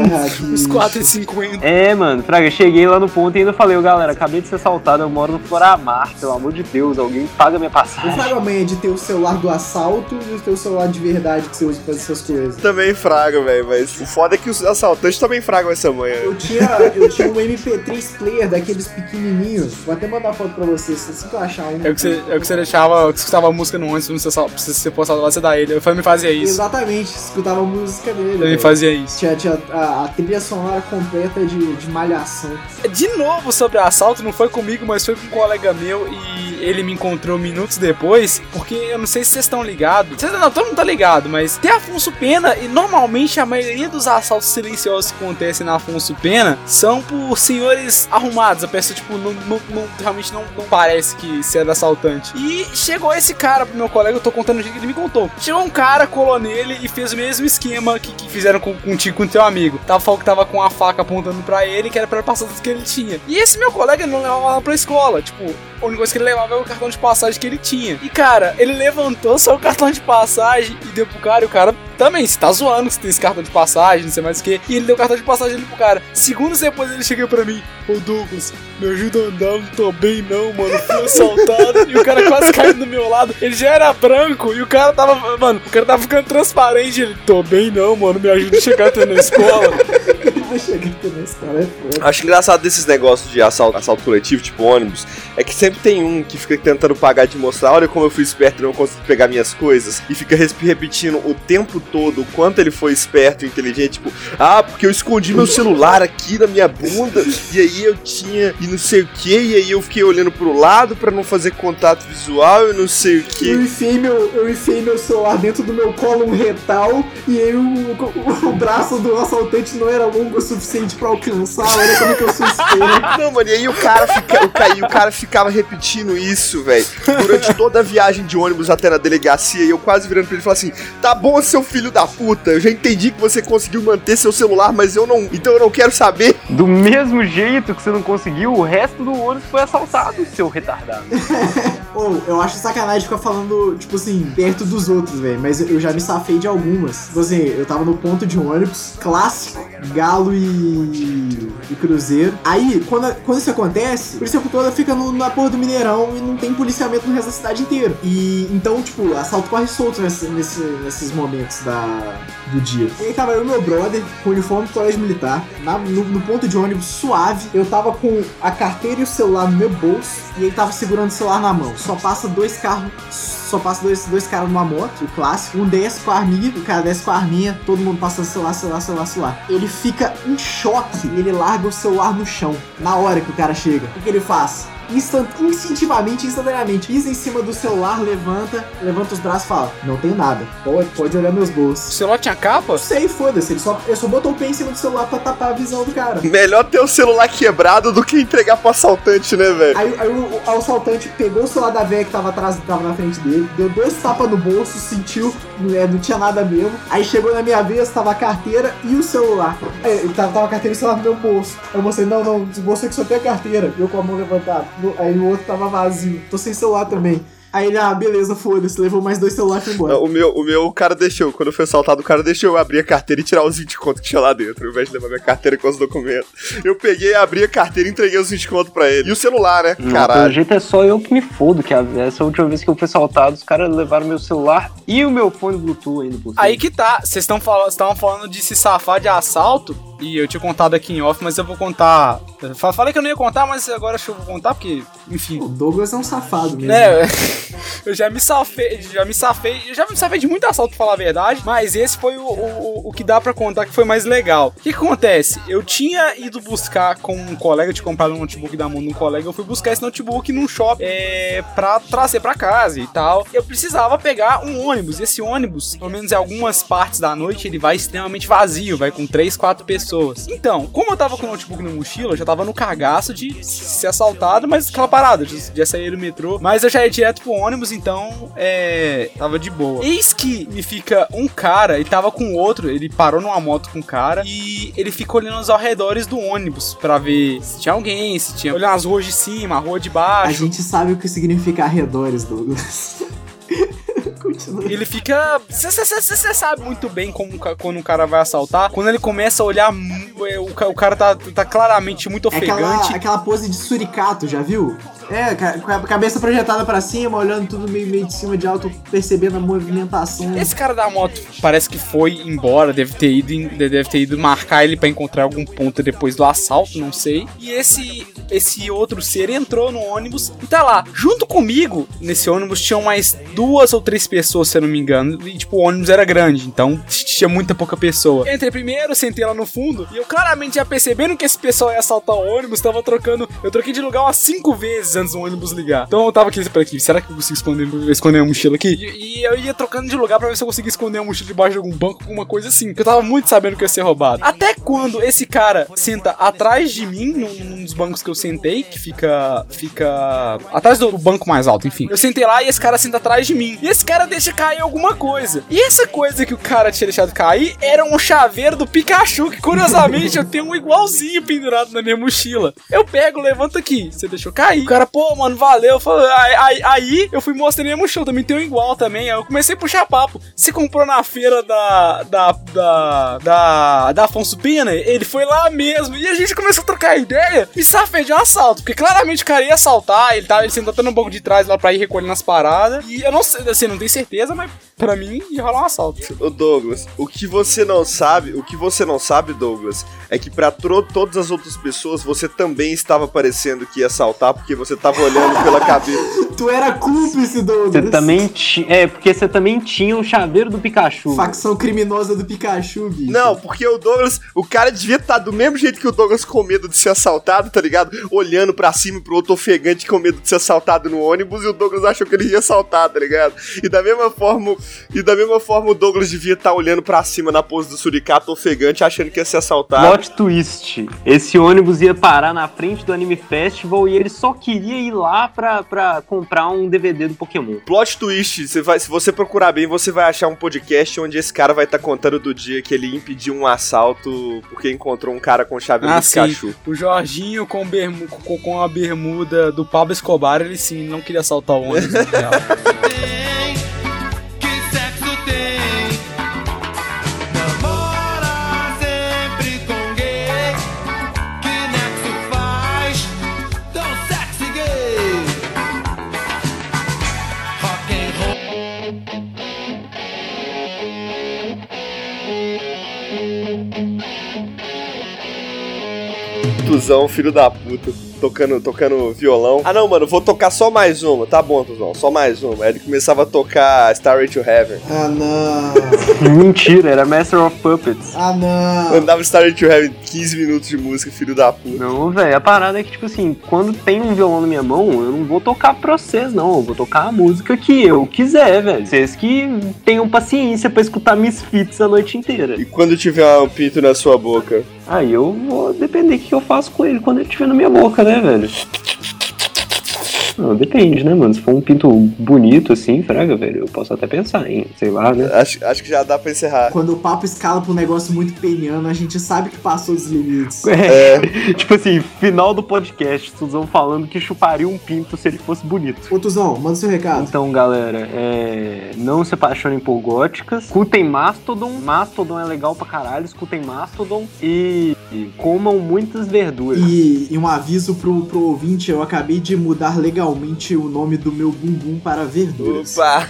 Os bicho. 4,50. É, mano, Fraga, eu cheguei lá no ponto e ainda falei, galera, acabei de ser assaltado, eu moro no Floramar, pelo amor de Deus, alguém paga minha Eu passagem. frago amanhã de ter o celular do assalto e o teu celular de verdade que você usa pra fazer essas coisas. Também fraga, velho, mas o foda é que os assaltantes também fragam essa manhã. Eu tinha, eu tinha um MP3 player pequenininhos. Vou até mandar foto pra vocês, assim que eu achar um. É o que você, é o que você deixava, que você escutava a música no ônibus, sei se você ser postado lá, você dá ele. Eu também fazia isso. Exatamente, escutava a música dele. Velho. fazia isso. Tinha, tinha a, a trilha sonora completa de, de malhação. De novo sobre assalto, não foi comigo, mas foi com um colega meu e ele me encontrou minutos depois, porque eu não sei se vocês estão ligados. Vocês não, todo mundo tá ligado, mas tem Afonso Pena e normalmente a maioria dos assaltos silenciosos que acontecem na Afonso Pena são por senhores arrumados. A pessoa, tipo, não, não- não- realmente não, não parece que ser assaltante. E chegou esse cara pro meu colega, eu tô contando o jeito que ele me contou. Chegou um cara, colou nele e fez o mesmo esquema que, que fizeram com, contigo com teu amigo. Tava falando que tava com a faca apontando pra ele, que era pra passar tudo que ele tinha. E esse meu colega não levava ela pra escola. Tipo, a única coisa que ele levava era o cartão de passagem que ele tinha. E cara, ele levantou só o cartão de passagem e deu pro cara. E o cara também, você tá zoando que você tem esse cartão de passagem, não sei mais o que. E ele deu o cartão de passagem ali pro cara. Segundos depois ele chega pra mim: Ô Douglas, me ajuda a andar, não tô bem não, mano. Fui assaltado. e o cara quase caiu do meu lado. Ele já era branco e o cara tava, mano, o cara tava ficando transparente. Ele: Tô bem não, mano, me ajuda a chegar até na escola. Vai chegar aqui na escola, é foda. Acho engraçado desses negócios de assalto, assalto coletivo, tipo ônibus, é que sempre tem um que fica tentando pagar de mostrar, olha como eu fui esperto e não consegui pegar minhas coisas, e fica repetindo o tempo todo o quanto ele foi esperto e inteligente, tipo, ah, porque eu escondi meu celular aqui na minha bunda, e aí eu tinha, e não sei o que, e aí eu fiquei olhando pro lado pra não fazer contato visual e não sei o Eu que. enfiei, meu, eu enfiei meu celular dentro do meu colo retal e aí o, o- o braço do assaltante não era longo o suficiente pra alcançar. Olha como que eu sou esperto. Não, mano, e aí o cara, fica, o, e o cara ficava repetindo isso, velho, durante toda a viagem de ônibus até na delegacia, e eu quase virando pra ele e falando assim: tá bom, seu filho da puta, eu já entendi que você conseguiu manter seu celular, mas eu não. Então eu não quero saber. Do mesmo jeito que você não conseguiu, o resto do ônibus foi assaltado, seu retardado. Ou, eu acho sacanagem ficar falando, tipo assim, perto dos outros, velho. Mas eu já me safei de algumas. Tipo assim, eu tava no ponto de ônibus, clássico, Galo e, e Cruzeiro. Aí, quando, quando isso acontece, o polícia toda fica no, na porra do Mineirão e não tem policiamento no resto da cidade inteira. E então, tipo, assalto corre solto nesse, nesse- nesses momentos da, do dia. E aí tava eu e meu brother, com uniforme do colégio militar, na- no, no ponto de ônibus suave. Eu tava com a carteira e o celular no meu bolso. E ele tava segurando o celular na mão. Só passa dois carros. Só passa dois, dois caras numa moto, o clássico. Um desce com a arminha, o cara desce com a arminha, todo mundo passa celular, celular, celular, celular. Ele fica em choque e ele larga o celular no chão. Na hora que o cara chega. O que ele faz? Instant, instintivamente, instantaneamente, pisa em cima do celular, levanta, levanta os braços e fala: Não tenho nada, pode, pode olhar meus O bolsos. celular tinha capa? Não sei, foda-se, ele só, ele só botou o pé em cima do celular pra tapar a visão do cara. Melhor ter o celular quebrado do que entregar pro assaltante, né, velho? Aí, aí o, o assaltante pegou o celular da velha que tava atrás, que tava na frente dele, deu dois tapas no bolso, sentiu, é, não tinha nada mesmo. Aí chegou na minha vez, tava a carteira e o celular. Aí, ele tava, tava a carteira e o celular no meu bolso. Aí eu mostrei, não, não, o bolso aqui só tem a carteira. Eu com a mão levantada. No- Aí o outro tava vazio. Tô sem celular também. Aí ele, ah, beleza, foda-se, levou mais dois celulares e foi embora. Não, o meu, o meu o cara deixou, quando eu fui assaltado, o cara deixou eu abrir a carteira e tirar os 20 conto que tinha lá dentro, ao invés de levar minha carteira com os documentos. Eu peguei, abri a carteira e entreguei os 20 conto pra ele. E o celular, né? Pelo Caralho. jeito é só eu que me fodo, que a- essa última vez que eu fui assaltado, os caras levaram meu celular e o meu fone Bluetooth ainda por cima. Aí que tá, vocês estão falando, estavam falando de se safar de assalto, e eu tinha contado aqui em off, mas eu vou contar. eu fa- Falei que eu não ia contar, mas agora acho que eu vou contar, porque, enfim. O Douglas é um safado mesmo. Né? eu já me safei, já me safei, eu já me safei de muito assalto, pra falar a verdade, mas esse foi o, o, o que dá pra contar que foi mais legal. O que acontece? Eu tinha ido buscar com um colega, tinha comprado um notebook da mão de um colega, eu fui buscar esse notebook num shopping é, pra trazer pra casa e tal. Eu precisava pegar um ônibus, esse ônibus, pelo menos em algumas partes da noite, ele vai extremamente vazio, vai com 3, 4 pessoas. Então, como eu tava com o notebook na mochila, eu já tava no cagaço de ser assaltado, mas aquela parada, de, de sair do metrô. Mas eu já ia direto pro ônibus, então, é. Tava de boa. Eis que me fica um cara e tava com outro, ele parou numa moto com um cara e ele fica olhando aos arredores do ônibus pra ver se tinha alguém, se tinha. Olhando as ruas de cima, a rua de A baixo. gente sabe o que significa arredores, Douglas. Continua. Ele fica. Você sabe muito bem como, quando um cara vai assaltar. Quando ele começa a olhar. é, O, ca- o cara tá, tá claramente muito É aquela, ofegante. aquela pose de suricato, já viu? É, com a cabeça projetada pra cima, olhando tudo meio, meio de cima de alto, percebendo a movimentação. Esse cara da moto parece que foi embora, deve ter ido, deve ter ido marcar ele pra encontrar algum ponto depois do assalto, não sei. E esse esse outro ser entrou no ônibus e tá lá. Junto comigo, nesse ônibus tinham mais duas ou três pessoas, se eu não me engano. E tipo, o ônibus era grande, então tinha muita pouca pessoa. Entrei primeiro, sentei lá no fundo e eu claramente já percebendo que esse pessoal ia assaltar o ônibus, tava trocando. Eu troquei de lugar umas cinco vezes antes ônibus ligar. Então eu tava aqui, aqui, será que eu consigo esconder, esconder a mochila aqui? E, e eu ia trocando de lugar pra ver se eu conseguia esconder a mochila debaixo de algum banco, alguma coisa assim. Eu tava muito sabendo que ia ser roubado. Até quando esse cara senta atrás de mim, num, num dos bancos que eu sentei, que fica. fica. atrás do banco mais alto, enfim. Eu sentei lá e esse cara senta atrás de mim. E esse cara deixa cair alguma coisa. E essa coisa que o cara tinha deixado cair era um chaveiro do Pikachu, que curiosamente eu tenho um igualzinho pendurado na minha mochila. Eu pego, levanto aqui. Você deixou cair. O cara, pô, mano, valeu. Aí, aí- eu fui mostrando minha mochila, também tem um igual também. Aí eu comecei a puxar papo. Você comprou na feira da. da. da. da, da Afonso Pena? Ele foi lá mesmo. E a gente começou a trocar ideia e safei de um assalto. Porque claramente o cara ia assaltar, ele tava ele sentou até no banco de trás lá pra ir recolhendo as paradas. E eu não sei, assim, não tenho certeza, mas pra mim ia rolar um assalto. Ô Douglas, o que você não sabe, o que você não sabe, Douglas, é que pra todas as outras pessoas você também estava parecendo que ia assaltar porque você tava olhando pela cabeça. Tu era cúmplice, Douglas. Você também tinha. É, porque você também tinha um chaveiro do Pikachu. Facção criminosa do Pikachu, bicho. Não, porque o Douglas, o cara devia estar do mesmo jeito que o Douglas com medo de ser assaltado, tá ligado? Olhando pra cima e pro outro ofegante com medo de ser assaltado no ônibus e o Douglas achou que ele ia assaltar, tá ligado? E da mesma forma, e da mesma forma o Douglas devia estar olhando pra cima na pose do suricato ofegante achando que ia ser assaltado. Plot twist. Esse ônibus ia parar na frente do Anime Festival e ele só queria ir lá pra, pra comprar um DVD do Pokémon. Plot twist, você vai, se você procurar bem, você vai achar um podcast onde esse cara vai estar contando do dia que ele impediu um assalto porque encontrou um cara com chave Ah. Pikachu. O Jorginho com, bermu, com, com a bermuda do Pablo Escobar, ele sim não queria assaltar o ônibus. Tuzão, filho da puta, tocando, tocando violão. Ah não, mano, vou tocar só mais uma. Tá bom, Tuzão, só mais uma. Aí ele começava a tocar Starry to Heaven. Ah, não. Mentira, era Master of Puppets. Ah, não. Andava Starry to Heaven 15 minutos de música, filho da puta. Não, velho, a parada é que, tipo assim, quando tem um violão na minha mão, eu não vou tocar pra vocês, não. Eu vou tocar a música que eu quiser, velho. Vocês que tenham paciência pra escutar Misfits a noite inteira. E quando tiver um pinto na sua boca? Aí eu vou depender do que eu faço com ele quando ele estiver na minha boca, né, velho? Não, depende, né, mano? Se for um pinto bonito assim, fraga, velho, eu posso até pensar em, sei lá, né? Acho, acho que já dá pra encerrar. Quando o papo escala pra um negócio muito peniano, a gente sabe que passou dos limites. É, tipo assim, final do podcast, Suzão falando que chuparia um pinto se ele fosse bonito. Ô, Tuzão, manda seu recado. Então, galera, é... não se apaixonem por góticas. Escutem Mastodon. Mastodon é legal pra caralho. Escutem Mastodon. E E comam muitas verduras. E, e um aviso pro, pro ouvinte, eu acabei de mudar legalmente o nome do meu bumbum para verduras. Opa!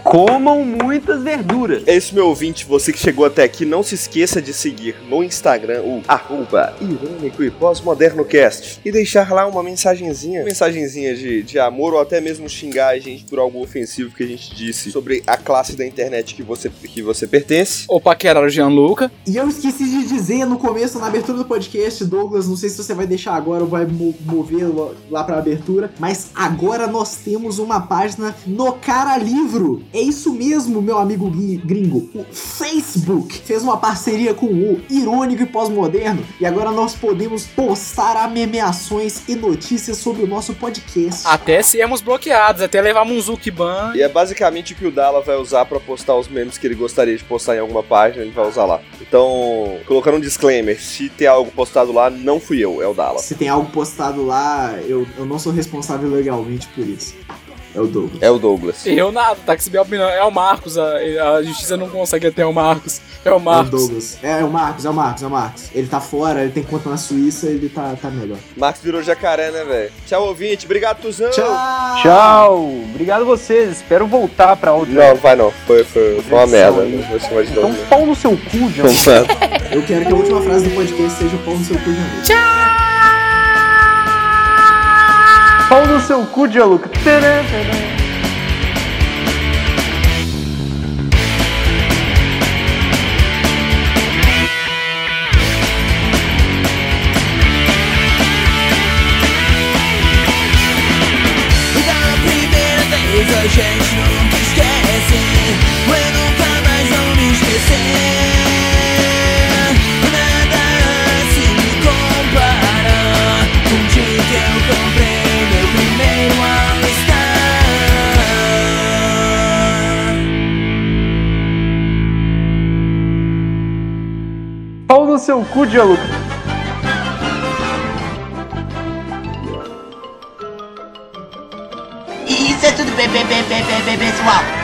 Comam muitas verduras. É isso, meu ouvinte. Você que chegou até aqui, não se esqueça de seguir no Instagram o arroba irônico e pós-moderno cast. E deixar lá uma mensagenzinha, mensagenzinha de, de amor ou até mesmo xingar a gente por algo ofensivo que a gente disse sobre a classe da internet que você, que você pertence. Ou paquerar o Gianluca. E eu esqueci de dizer no começo, na abertura do podcast, Douglas, não sei se você vai deixar agora ou vai mo- mover lá- pra abertura, mas agora nós temos uma página no Cara Livro. É isso mesmo, meu amigo gringo. O Facebook fez uma parceria com o Irônico e Pós-Moderno e agora nós podemos postar amemeações e notícias sobre o nosso podcast. Até sermos bloqueados, até levarmos um Zukiban. E é basicamente o que o Dala vai usar pra postar os memes que ele gostaria de postar em alguma página, ele vai usar lá. Então, colocando um disclaimer, se tem algo postado lá, não fui eu, é o Dala. Se tem algo postado lá, eu, eu não sou responsável legalmente por isso. É o Douglas. É o Douglas. Eu nada, Taxi Bel não. É o Marcos, a, a justiça não consegue até o Marcos. É o É o Marcos. Douglas. É, é o Marcos, é o Marcos, é o Marcos. Ele tá fora, ele tem conta na Suíça, ele tá, tá melhor. Max virou jacaré, né, velho? Tchau, ouvinte. Obrigado, Tuzão. Tchau! Tchau. Obrigado a vocês. Espero voltar pra outra. Não, vai não. Foi, foi, foi uma merda. Não vou chamar de Então, novo. né? pau no seu cu, John. Eu quero que a última frase do podcast seja o pau no seu cu de amor. Pau no seu cu, Gianluca. Tcharam, tcharam. Cu, Gianluca. Isso é tudo bem, bem, bem, pessoal.